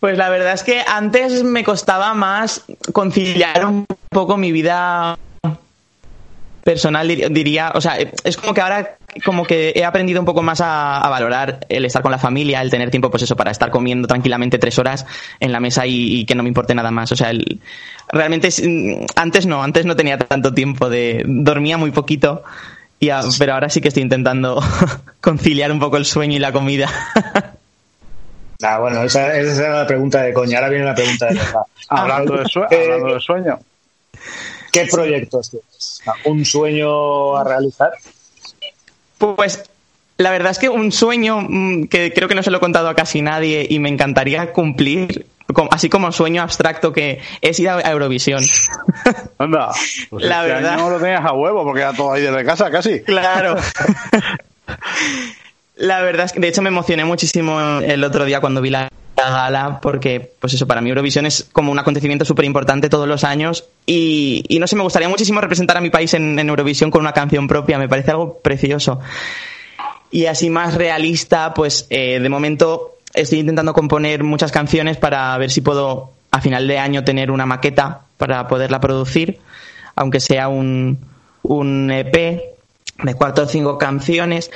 Pues la verdad es que antes me costaba más conciliar un poco mi vida personal, dir- diría. O sea, es como que ahora como que he aprendido un poco más a, valorar el estar con la familia, el tener tiempo, pues eso, para estar comiendo tranquilamente tres horas en la mesa y, que no me importe nada más. O sea, el- realmente mm, antes no, antes no tenía tanto tiempo de dormía muy poquito. Y pero ahora sí que estoy intentando conciliar un poco el sueño y la comida. Ah, bueno, esa, esa era la pregunta de coña. Ahora viene la pregunta de verdad. Hablando de, sue- Eh, hablando de sueño. ¿Qué proyectos tienes? ¿Un sueño a realizar? Pues la verdad es que un sueño mm, que creo que no se lo he contado a casi nadie y me encantaría cumplir, así como sueño abstracto que es ir a Eurovisión. Anda, pues La este verdad. año lo tenías a huevo porque era todo ahí desde casa casi. Claro. La verdad es que, de hecho, me emocioné muchísimo el otro día cuando vi la la gala, porque, pues eso, para mí Eurovisión es como un acontecimiento súper importante todos los años y, y no sé, me gustaría muchísimo representar a mi país en, en Eurovisión con una canción propia, me parece algo precioso. Y así más realista, pues eh, de momento estoy intentando componer muchas canciones para ver si puedo a final de año tener una maqueta para poderla producir, aunque sea un, un EP de cuatro o cinco canciones.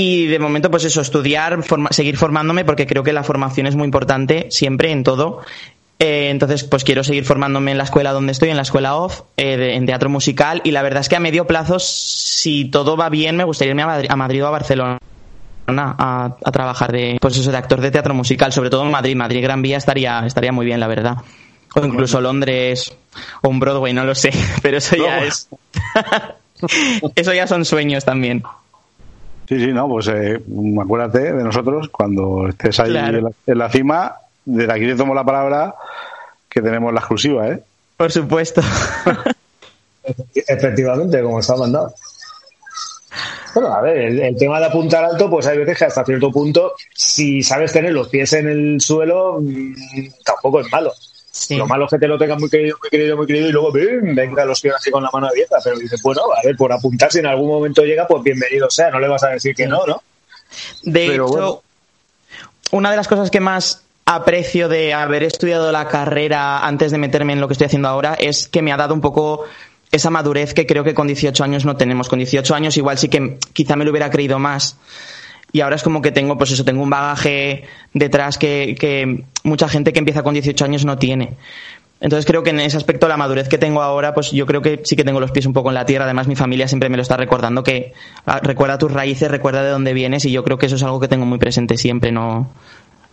Y de momento, pues eso, estudiar, forma- seguir formándome, porque creo que la formación es muy importante siempre en todo. Eh, entonces, pues quiero seguir formándome en la escuela donde estoy, en la escuela OFF, eh, de- en teatro musical. Y la verdad es que a medio plazo, si todo va bien, me gustaría irme a Madrid, a Madrid o a Barcelona a, a trabajar de, pues eso, de actor de teatro musical, sobre todo en Madrid. Madrid Gran Vía estaría, estaría muy bien, la verdad. O incluso Londres o un Broadway, no lo sé. Pero eso ya es. eso ya son sueños también. Sí, sí, no, pues eh, acuérdate de nosotros cuando estés ahí Claro. en, la, en la cima. Desde aquí te tomo la palabra que tenemos la exclusiva, ¿eh? Por supuesto. Efectivamente, como está mandado. Bueno, a ver, el, el tema de apuntar alto, pues hay veces que hasta cierto punto, si sabes tener los pies en el suelo, mm, tampoco es malo. Lo malo es que te lo tengas muy querido, muy querido, muy querido y luego ¡bim! venga los pies así con la mano abierta. Pero dices, bueno, a ver, por apuntar, si en algún momento llega, pues bienvenido sea, no le vas a decir que no, ¿no? De Pero hecho, bueno. una de las cosas que más aprecio de haber estudiado la carrera antes de meterme en lo que estoy haciendo ahora es que me ha dado un poco esa madurez que creo que con 18 años no tenemos. Con 18 años igual sí que quizá me lo hubiera creído más. Y ahora es como que tengo, pues eso, tengo un bagaje detrás que, que mucha gente que empieza con 18 años no tiene. Entonces creo que en ese aspecto la madurez que tengo ahora, pues yo creo que sí que tengo los pies un poco en la tierra. Además mi familia siempre me lo está recordando que ah, recuerda tus raíces, recuerda de dónde vienes y yo creo que eso es algo que tengo muy presente siempre. No,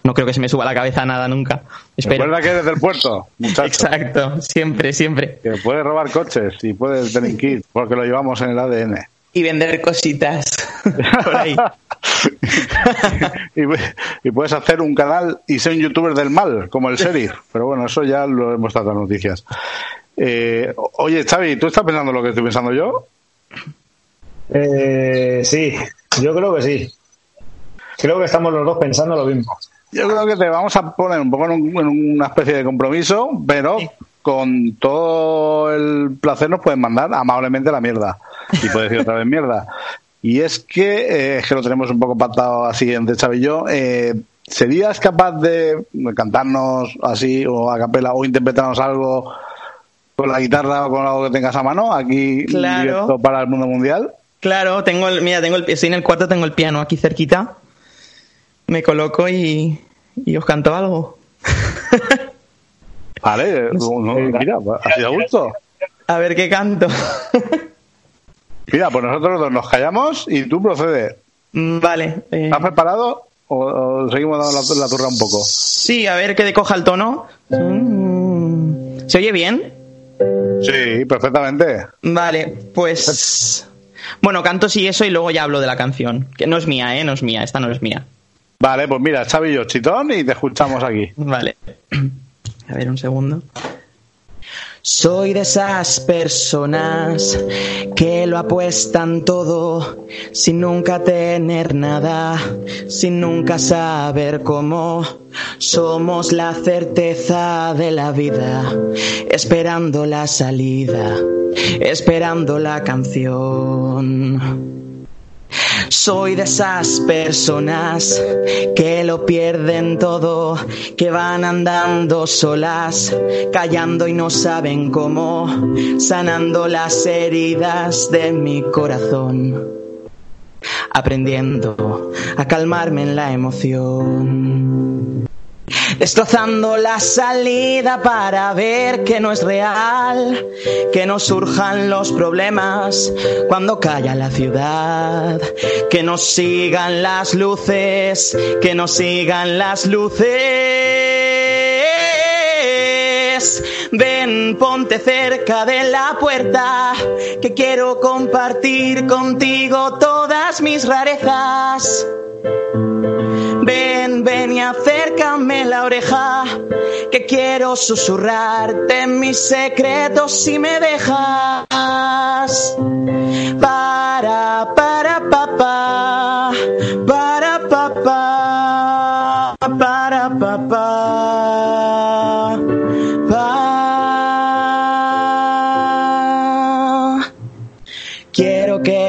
no creo que se me suba a la cabeza nada nunca. Espero. Recuerda que eres del puerto, muchacho. Exacto, siempre, siempre. Que puedes robar coches y puedes delinquir porque lo llevamos en el ADN. Y vender cositas por ahí. y, y puedes hacer un canal y ser un youtuber del mal, como el sheriff. Pero bueno, eso ya lo hemos tratado en noticias. Eh, oye, Xavi, ¿tú estás pensando lo que estoy pensando yo? Eh, sí, yo creo que sí. Creo que estamos los dos pensando lo mismo. Yo creo que te vamos a poner un poco en, un- en una especie de compromiso, pero con todo el placer nos pueden mandar amablemente la mierda. Y puedes decir otra vez mierda. Y es que, eh, que lo tenemos un poco pactado así entre Xavi y yo. eh, ¿Serías capaz de cantarnos así o a capela o interpretarnos algo con la guitarra o con algo que tengas a mano aquí Claro. directo para el mundo mundial? Claro, tengo el, mira, tengo el, estoy en el cuarto, tengo el piano aquí cerquita. Me coloco y, y os canto algo. Vale, no, no, mira, así a gusto. A ver qué canto. Mira, pues nosotros dos nos callamos y tú procedes. Mm, Vale. eh, ¿Estás preparado o, o seguimos dando la, la turra un poco? sí, a ver que coja el tono. Mm, ¿Se oye bien? Sí, perfectamente. Vale, pues... Bueno, canto sí eso y luego ya hablo de la canción. Que no es mía, ¿eh? No es mía, esta no es mía. Vale, pues mira, Xavi y yo, chitón, y te escuchamos aquí. Vale. A ver, un segundo. Soy de esas personas que lo apuestan todo sin nunca tener nada, sin nunca saber cómo. Somos la certeza de la vida, esperando la salida, esperando la canción. Soy de esas personas que lo pierden todo, que van andando solas, callando y no saben cómo, sanando las heridas de mi corazón. aprendiendo a calmarme en la emoción. Destrozando la salida para ver que no es real, que no surjan los problemas cuando calla la ciudad, que no sigan las luces, que no sigan las luces. Ven, ponte cerca de la puerta, que quiero compartir contigo todas mis rarezas. Ven, ven y acércame la oreja, que quiero susurrarte mis secretos si me dejas. Para, para, papá, para, papá, para, papá, pa.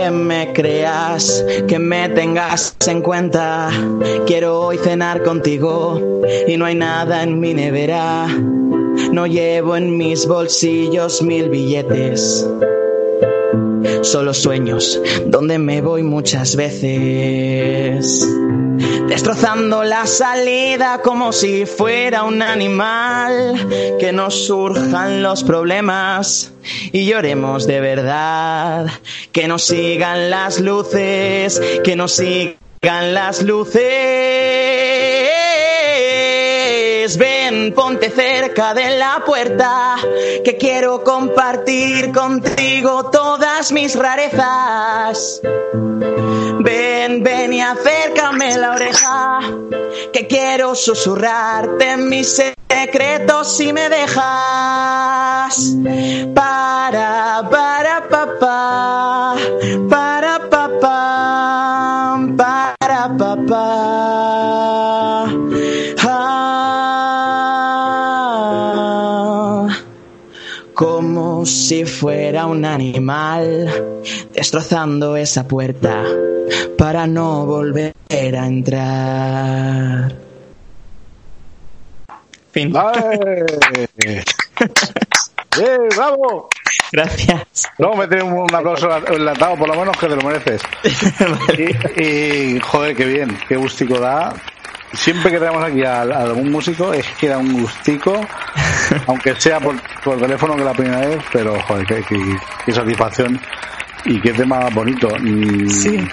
Que me creas, que me tengas en cuenta. Quiero hoy cenar contigo y no hay nada en mi nevera. No llevo en mis bolsillos mil billetes. Solo sueños donde me voy muchas veces. Destrozando la salida como si fuera un animal. Que no surjan los problemas y lloremos de verdad. Que no sigan las luces, que no sigan las luces. Ven, ponte cerca de la puerta, que quiero compartir contigo todas mis rarezas. Ven, ven y acércame la oreja, que quiero susurrarte mis secretos si me dejas. Para, para, papá, para, papá, para, papá. Ah, si fuera un animal, destrozando esa puerta para no volver a entrar. Fin. ¡Eh! ¡Eh, bravo! Gracias. Luego meter un, un aplauso enlatado, por lo menos que te lo mereces. y, y, joder, qué bien, qué gustico da. Siempre que tenemos aquí a, a algún músico es que da un gustico, aunque sea por, por teléfono que la primera vez, pero joder, qué, qué- qué satisfacción y qué tema bonito. Mm, Sí.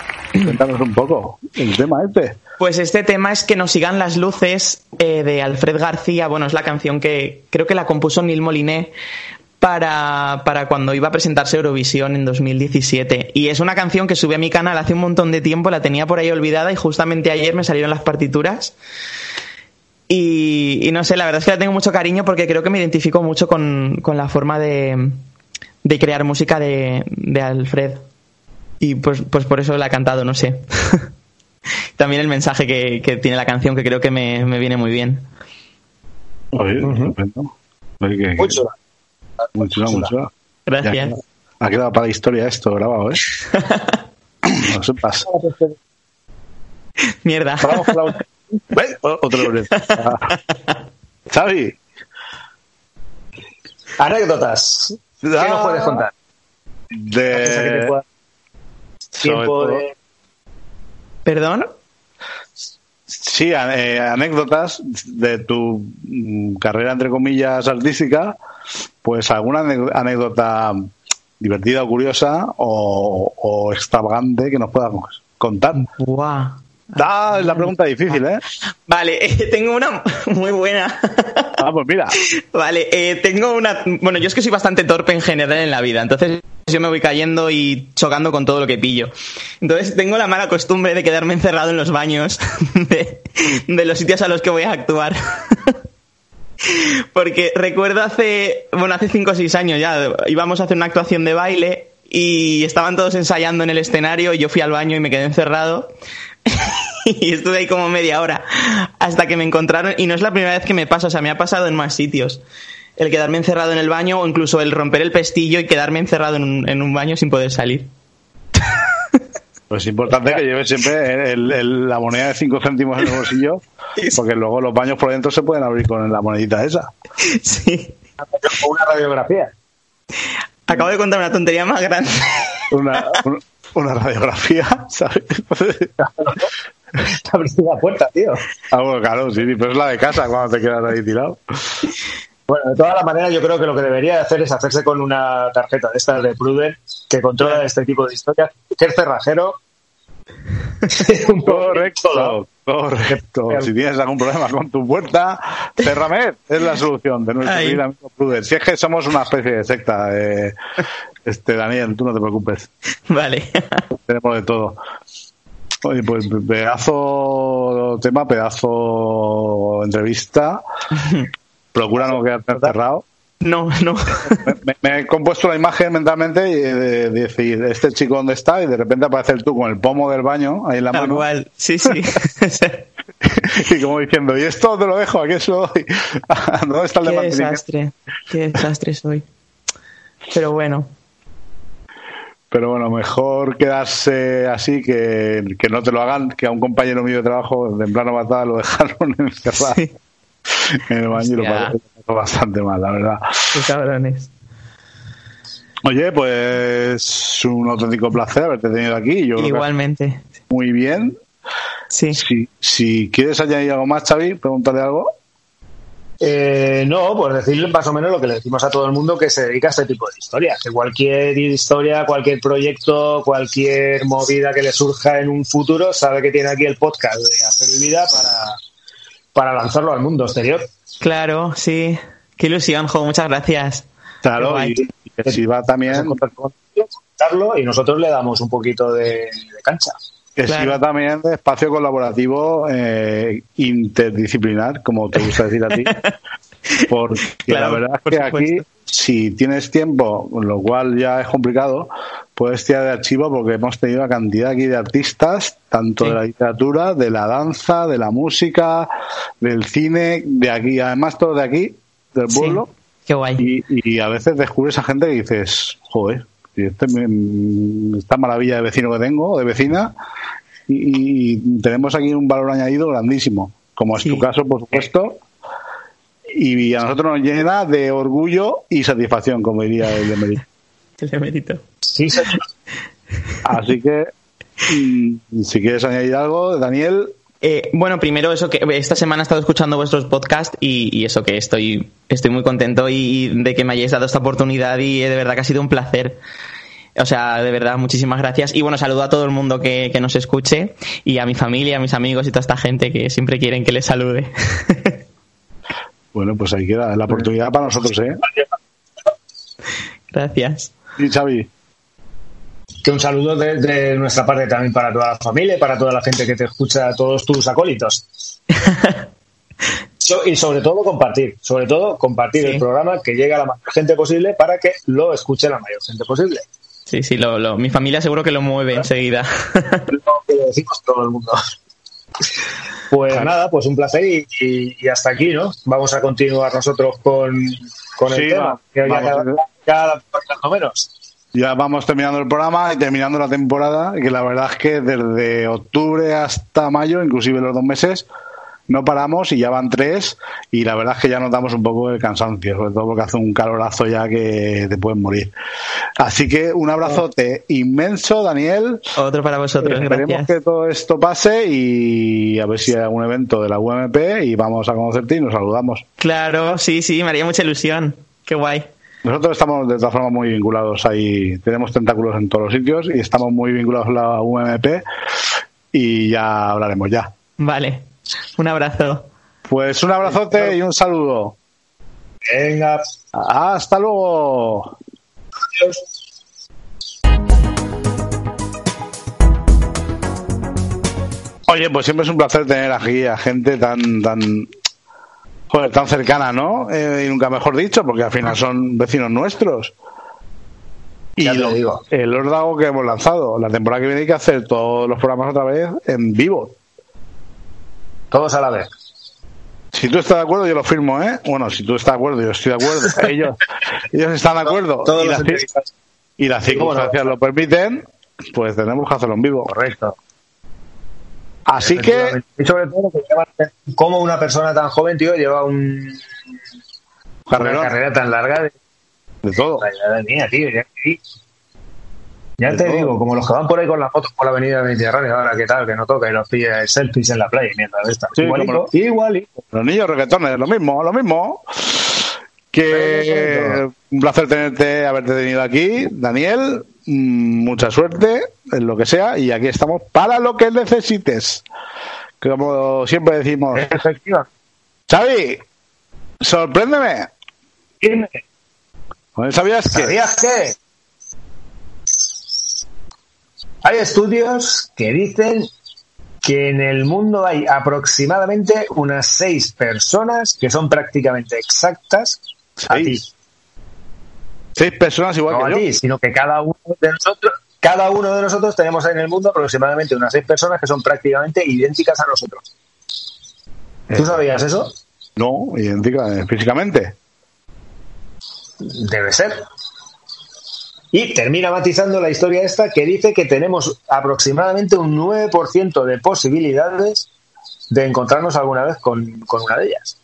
Cuéntanos un poco el tema este. Pues este tema es que nos sigan las luces eh, de Alfred García. Bueno, es la canción que creo que la compuso Neil Moliné para, para cuando iba a presentarse Eurovisión en 2017. Y es una canción que subí a mi canal hace un montón de tiempo, la tenía por ahí olvidada y justamente ayer me salieron las partituras. Y, y no sé, la verdad es que la tengo mucho cariño porque creo que me identifico mucho con, con la forma de, de crear música de, de Alfred. Y pues, pues por eso la he cantado, no sé. También el mensaje que, que tiene la canción, que creo que me, me viene muy bien. Oye, estupendo. Oye, que- Muy chula. Muy chulo, muy chulo. Gracias. Ya Ha quedado para la historia esto grabado, ¿eh? no sepas. Mierda. Otro vez. Ah. Xavi. Anécdotas. ¿Qué nos puedes contar? De... Tiempo de... ¿Perdón? Sí, eh, anécdotas de tu mm, carrera, entre comillas, artística, pues alguna anécdota divertida o curiosa o, o extravagante que nos puedas contar. Ah, es la pregunta difícil, ¿eh? Vale, eh, tengo una muy buena. Ah, pues mira. Vale, eh, tengo una... Bueno, yo es que soy bastante torpe en general en la vida, entonces yo me voy cayendo y chocando con todo lo que pillo. Entonces tengo la mala costumbre de quedarme encerrado en los baños de, de los sitios a los que voy a actuar. Porque recuerdo hace, bueno, hace 5 o 6 años ya, íbamos a hacer una actuación de baile y estaban todos ensayando en el escenario y yo fui al baño y me quedé encerrado. y estuve ahí como media hora hasta que me encontraron y no es la primera vez que me pasa, o sea, me ha pasado en más sitios. El quedarme encerrado en el baño o incluso el romper el pestillo y quedarme encerrado en un, en un baño sin poder salir. Pues es importante que lleves siempre el- el- la moneda de 5 céntimos en el bolsillo, porque luego los baños por dentro se pueden abrir con la monedita esa. Sí. Una radiografía. Acabo de contar una tontería más grande. Una, un- una radiografía, ¿sabes? Abrir la puerta, tío. Ah, bueno, claro, sí, pero es la de casa cuando te quedas ahí tirado. Bueno, de todas las maneras, yo creo que lo que debería hacer es hacerse con una tarjeta de estas de Pruden que controla este tipo de historias, que es cerrajero. Correcto, todo. correcto. Si tienes algún problema con tu puerta, Cerramed es la solución de nuestro Ay. querido amigo Pruden. Si es que somos una especie de secta, eh, este Daniel, tú no te preocupes. Vale. Tenemos de todo. Oye, pues pedazo tema, pedazo entrevista. Procura no quedarte encerrado. No, no. Me, me he compuesto la imagen mentalmente y de, de decir, este chico dónde está, y de repente aparecer tú con el pomo del baño ahí en la Tal mano. cual. Sí, sí. Y como diciendo, ¿y esto te lo dejo? ¿A se lo doy? ¿Dónde está el de Qué desastre. Qué desastre soy. Pero bueno. Pero bueno, mejor quedarse así que, que no te lo hagan, que a un compañero mío de trabajo, de en plano lo dejaron encerrado en el baño y lo Hostia. pasó, lo pasó bastante mal, la verdad. Qué cabrones. Oye, pues un auténtico placer haberte tenido aquí. Yo Igualmente. muy bien. Sí. Si, si quieres añadir algo más, Xavi, pregúntale algo. Eh, no, pues decirle más o menos lo que le decimos a todo el mundo que se dedica a este tipo de historias. Que cualquier historia, cualquier proyecto, cualquier movida que le surja en un futuro, sabe que tiene aquí el podcast de Hacer Vida para, para lanzarlo al mundo exterior. Claro, sí. Qué ilusión, jo. Muchas gracias. Claro, y, y que si va también, y nosotros le damos un poquito de, de cancha. que Claro. sirva también de espacio colaborativo eh, interdisciplinar, como te gusta decir a ti. Porque Claro, la verdad es que aquí, supuesto. Si tienes tiempo, lo cual ya es complicado, puedes tirar de archivo porque hemos tenido una cantidad aquí de artistas, tanto Sí. de la literatura, de la danza, de la música, del cine, de aquí, además todo de aquí, del Sí. pueblo. Qué guay. Y, y a veces descubres a gente que dices, joder, este, esta maravilla de vecino que tengo, o de vecina, y, y tenemos aquí un valor añadido grandísimo, como es Sí. tu caso, por supuesto, y a nosotros nos llena de orgullo y satisfacción, como diría el de Merit. El emérito. Sí, señor. Así que, mm, si quieres añadir algo, Daniel, Eh, bueno, primero eso que esta semana he estado escuchando vuestros podcasts y, y eso que estoy, estoy muy contento y, y de que me hayáis dado esta oportunidad y eh, de verdad que ha sido un placer. O sea, de verdad, muchísimas gracias. Y bueno, saludo a todo el mundo que, que nos escuche y a mi familia, a mis amigos y toda esta gente que siempre quieren que les salude. bueno, pues ahí queda la oportunidad para nosotros, ¿eh? Gracias. Y Xavi, Que un saludo de, de nuestra parte también para toda la familia y para toda la gente que te escucha, todos tus acólitos. So- y sobre todo compartir, sobre todo compartir Sí. el programa que llegue a la mayor gente posible para que lo escuche la mayor gente posible. Sí, sí, lo, lo- mi familia seguro que lo mueve enseguida. Lo que decimos todo el mundo. Pues nada, pues un placer y, y- y hasta aquí, ¿no? Vamos a continuar nosotros con, con el tema, va- que ya vamos. cada, cada cuanto menos. Ya vamos terminando el programa y terminando la temporada, que la verdad es que desde octubre hasta mayo, inclusive los dos meses, no paramos y ya van tres y la verdad es que ya notamos un poco el cansancio, sobre todo porque hace un calorazo ya que te puedes morir. Así que un abrazote inmenso, Daniel. Otro para vosotros, Esperemos gracias. que todo esto pase y a ver si hay algún evento de la UMP y vamos a conocerte y nos saludamos. Claro, sí, sí, me haría mucha ilusión. Qué guay. Nosotros estamos de todas formas muy vinculados ahí, tenemos tentáculos en todos los sitios y estamos muy vinculados a la UMP y ya hablaremos ya. Vale. Un abrazo. Pues un abrazote y un saludo. Venga, Hasta luego. Oye, pues siempre es un placer tener aquí a gente tan tan joder, tan cercana, ¿no? Eh, y nunca mejor dicho, porque al final son vecinos nuestros. Y Ya lo- digo. el órdago que hemos lanzado, la temporada que viene hay que hacer todos los programas otra vez en vivo. Todos a la vez. Si tú estás de acuerdo, yo lo firmo, ¿eh? Bueno, si tú estás de acuerdo, yo estoy de acuerdo. Ellos, ellos están de acuerdo. Todos y, las, entrevistados. y las ¿Cómo no? circunstancias lo permiten, pues tenemos que hacerlo en vivo. Correcto. Así que. Y sobre todo cómo una persona tan joven, tío, lleva un, una carrera tan larga de de todo. la edad mía, tío. ya que- Ya te todo. digo, como los que van por ahí con las motos por la avenida Mediterránea, ahora qué tal, que no toca y los pilla selfies en la playa y mierda de estas. Sí, Igualito, como- igualito. Los niños reggaetones, lo mismo, lo mismo. Que un placer tenerte, haberte tenido aquí, Daniel. Mm, Mucha suerte en lo que sea y aquí estamos para lo que necesites. Como siempre decimos. Efectiva. Xavi, sorpréndeme. Dime, ¿Sabías que? ¿Sabías que? Hay estudios que dicen que en el mundo hay aproximadamente unas seis personas que son prácticamente exactas a ti. Seis personas igual no que a yo. ti, sino que cada uno de nosotros, cada uno de nosotros tenemos en el mundo aproximadamente unas seis personas que son prácticamente idénticas a nosotros. Eh. ¿Tú sabías eso? No, idéntica eh, físicamente. Debe ser. Y termina matizando la historia esta que dice que tenemos aproximadamente un 9% de posibilidades de encontrarnos alguna vez con, con una de ellas.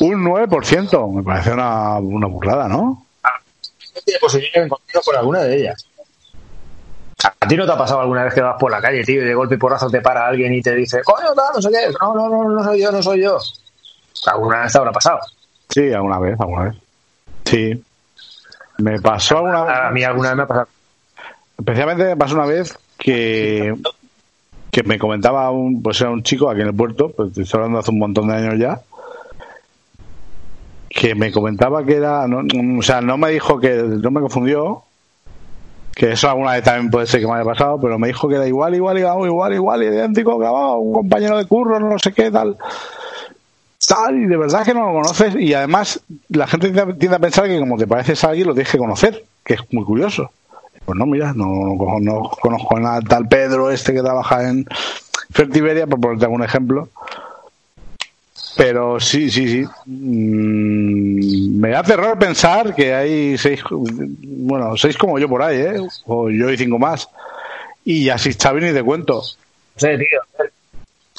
Un 9%, me parece una, una burrada, ¿no? Tiene posibilidad de encontrarnos con alguna de ellas. ¿A ti no te ha pasado alguna vez que vas por la calle, tío, y de golpe y porrazo te para alguien y te dice, coño, tal, no sé qué, no, no, no, no soy yo, no soy yo? ¿Alguna vez te habrá pasado? Sí, alguna vez, alguna vez. Sí. Me pasó alguna vez. A mí alguna vez me ha pasado. Especialmente me pasó una vez que, que me comentaba un, pues era un chico aquí en el puerto, pues estoy hablando hace un montón de años ya, que me comentaba que era, no, no, o sea, no me dijo que, no me confundió, que eso alguna vez también puede ser que me haya pasado, pero me dijo que era igual, igual, igual, igual, igual, idéntico, grabado, un compañero de curro, no sé qué, tal. Y de verdad que no lo conoces, y además la gente tiende a pensar que como te pareces a alguien lo tienes que conocer, que es muy curioso. Pues no, mira, no, no, no conozco a nada tal Pedro este que trabaja en Fertiberia, por ponerte algún ejemplo. Pero sí, sí, sí. Mm, me da terror pensar que hay seis, bueno, seis como yo por ahí, ¿eh? O yo y cinco más. Y así Xavi ni te cuento. Sí, tío.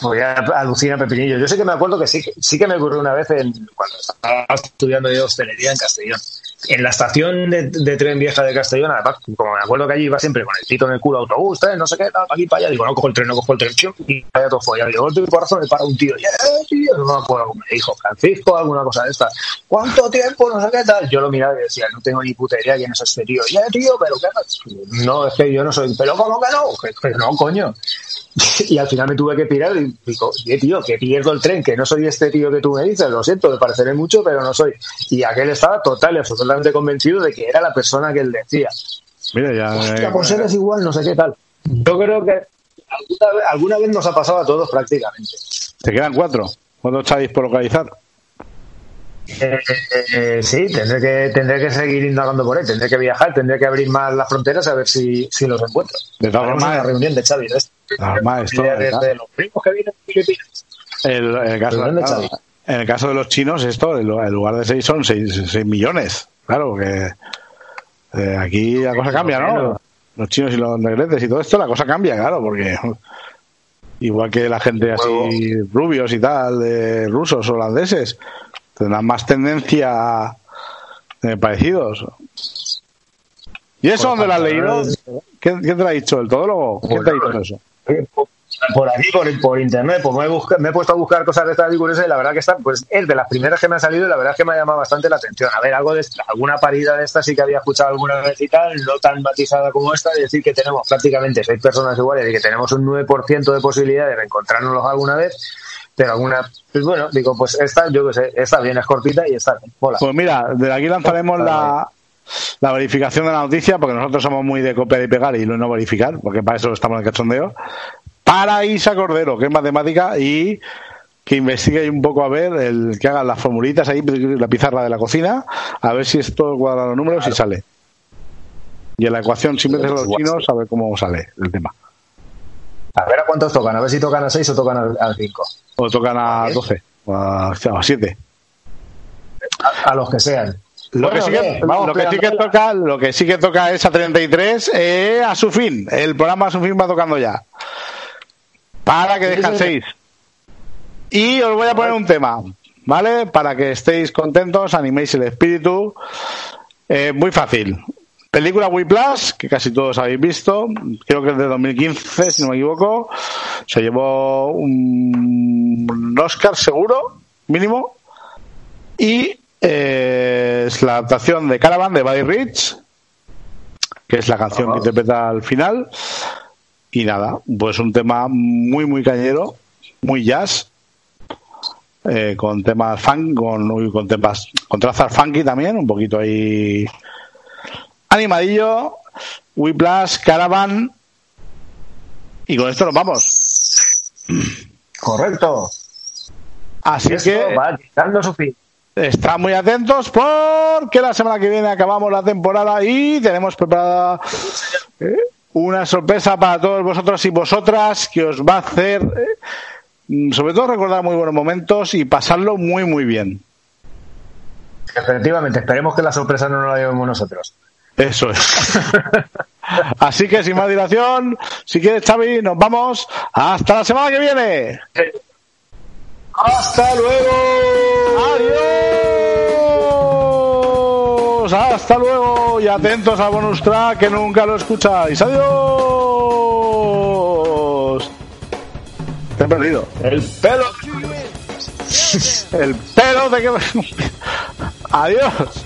Pues ya alucina Pepinillo. Yo sé que me acuerdo que sí, sí que me ocurrió una vez en, cuando estaba estudiando yo hostelería en Castellón. En la estación de, tren vieja de Castellón, además, como me acuerdo que allí iba siempre con el tito en el culo autobús, no sé qué, pa' aquí para allá. Digo, no cojo el tren, no cojo el tren, y vaya todo follado. Y golpe y porrazo me para un tío. "Eh, tío, no me acuerdo, me dijo Francisco, alguna cosa de esta. ¿Cuánto tiempo? No sé qué tal. Yo lo miraba y decía, no tengo ni puta idea quién es este tío. Ya, tío, pero qué haces?". No, es que yo no soy. Pero ¿cómo que no? Que, no, coño. Y al final me tuve que pirar y digo, oye, tío, que pierdo el tren, que no soy este tío que tú me dices, lo siento, me pareceré mucho, pero no soy. Y aquel estaba total y absolutamente convencido de que era la persona que él decía. Mira, ya. Hostia, eh, pues eres igual, no sé qué tal. Yo creo que alguna vez, alguna vez nos ha pasado a todos prácticamente. te quedan cuatro. ¿Cuántos Xavis por localizar? Eh, eh, eh, sí, tendré que, tendré que seguir indagando por ahí, tendré que viajar, tendré que abrir más las fronteras a ver si, si los encuentro. De todas formas, una reunión de Xavi. de esto. de todas formas, esto- Desde los primos que vienen de Filipinas. El, el caso, ¿De sale? En el caso de los chinos, esto, en lu- en lugar de seis, son seis, seis millones. Claro, que eh, aquí la cosa cambia, ¿no? Los chinos y los negretes y todo esto, la cosa cambia, claro, porque igual que la gente así, rubios y tal, de rusos, holandeses, tendrán más tendencia eh, parecidos. ¿Y eso dónde lo has leído? ¿Quién, quién te lo ha dicho? ¿El todólogo? ¿Quién te ha dicho eso? Por aquí, por, por internet, pues me he, busca- me he puesto a buscar cosas de estas figuras y la verdad que está, pues es de las primeras que me ha salido y la verdad es que me ha llamado bastante la atención. A ver, algo de alguna parida de esta sí que había escuchado alguna vez y tal, no tan matizada como esta, de decir que tenemos prácticamente seis personas iguales y que tenemos un 9% de posibilidades de encontrárnoslos alguna vez, pero alguna, pues bueno, digo, pues esta, yo que sé, esta bien es cortita y está bien. Mola. Pues mira, de aquí lanzaremos la, la verificación de la noticia, porque nosotros somos muy de copiar y pegar y no verificar, porque para eso estamos en el cachondeo. Para Isa Cordero, que es matemática y que investigue un poco a ver, el que haga las formulitas ahí, la pizarra de la cocina, a ver si esto cuadra los números y sale. Y en la ecuación siempre de los chinos, a ver cómo sale el tema. A ver a cuántos tocan, a ver si tocan a 6 o tocan a 5. O tocan a 12, o a, a 7. A, a los que sean. Lo, Bueno, que sí que, bien, vamos lo, que sí que toca, lo que sí que toca es a 33 eh, a su fin. El programa a su fin va tocando ya. Para que descanséis. Y os voy a poner un tema, ¿vale? Para que estéis contentos, animéis el espíritu. Eh, muy fácil. Película Whiplash, que casi todos habéis visto, creo que es de 2015, si no me equivoco. Se llevó un, un Oscar seguro, mínimo. Y eh, es la adaptación de Caravan de Buddy Rich, que es la canción que interpreta al final. Y nada, pues un tema muy, muy cañero, muy jazz, eh, con temas funk, con, con temas, con trazas funky también, un poquito ahí animadillo, Whiplash, Caravan, y con esto nos vamos. Correcto. Así Esto que va dando su fin. están muy atentos porque la semana que viene acabamos la temporada y tenemos preparada eh, una sorpresa para todos vosotros y vosotras que os va a hacer, eh, sobre todo recordar muy buenos momentos y pasarlo muy, muy bien. Efectivamente, esperemos que la sorpresa no la llevemos nosotros. Eso es. Así que sin más dilación, si quieres, Xavi, nos vamos. Hasta la semana que viene. ¡Hasta luego! ¡Adiós! Hasta luego y atentos al bonus track que nunca lo escucháis. ¡Adiós! Te he perdido. El pelo. El pelo de que. Adiós.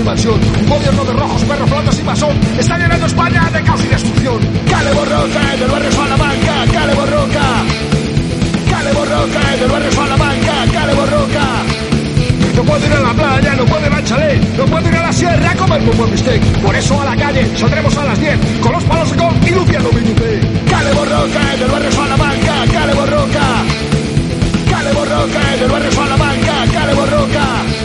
Un gobierno de rojos, perros, flotas y masón está llenando España de caos y destrucción. Cale Borroca, del barrio Salamanca, Cale Borroca. Cale Borroca, del barrio Salamanca, Cale Borroca. No puedo ir a la playa, no puedo ir al chalet, no puedo ir a la sierra a comer un buen bistec. Por eso a la calle saldremos a las 10 con los palos de gol y Luciano Benítez. Cale Borroca, del barrio Salamanca, Cale Borroca. Cale Borroca, del barrio Salamanca, Cale Borroca.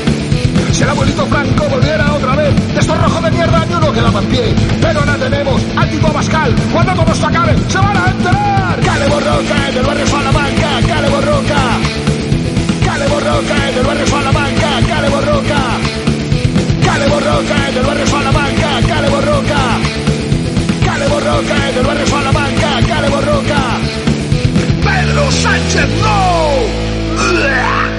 Si el abuelito Franco volviera otra vez, de estos rojos de mierda ni uno quedaba en pie. Pero ahora tenemos al tipo Pascal, cuando todos se acaben, se van a enterar. Cale Borroca, del barrio Salamanca, Cale Borroca. Cale Borroca, del barrio Salamanca, Cale Borroca. Cale Borroca, del barrio Salamanca, Cale Borroca. Cale Borroca, del barrio Salamanca, Cale Borroca. Pedro Sánchez, no.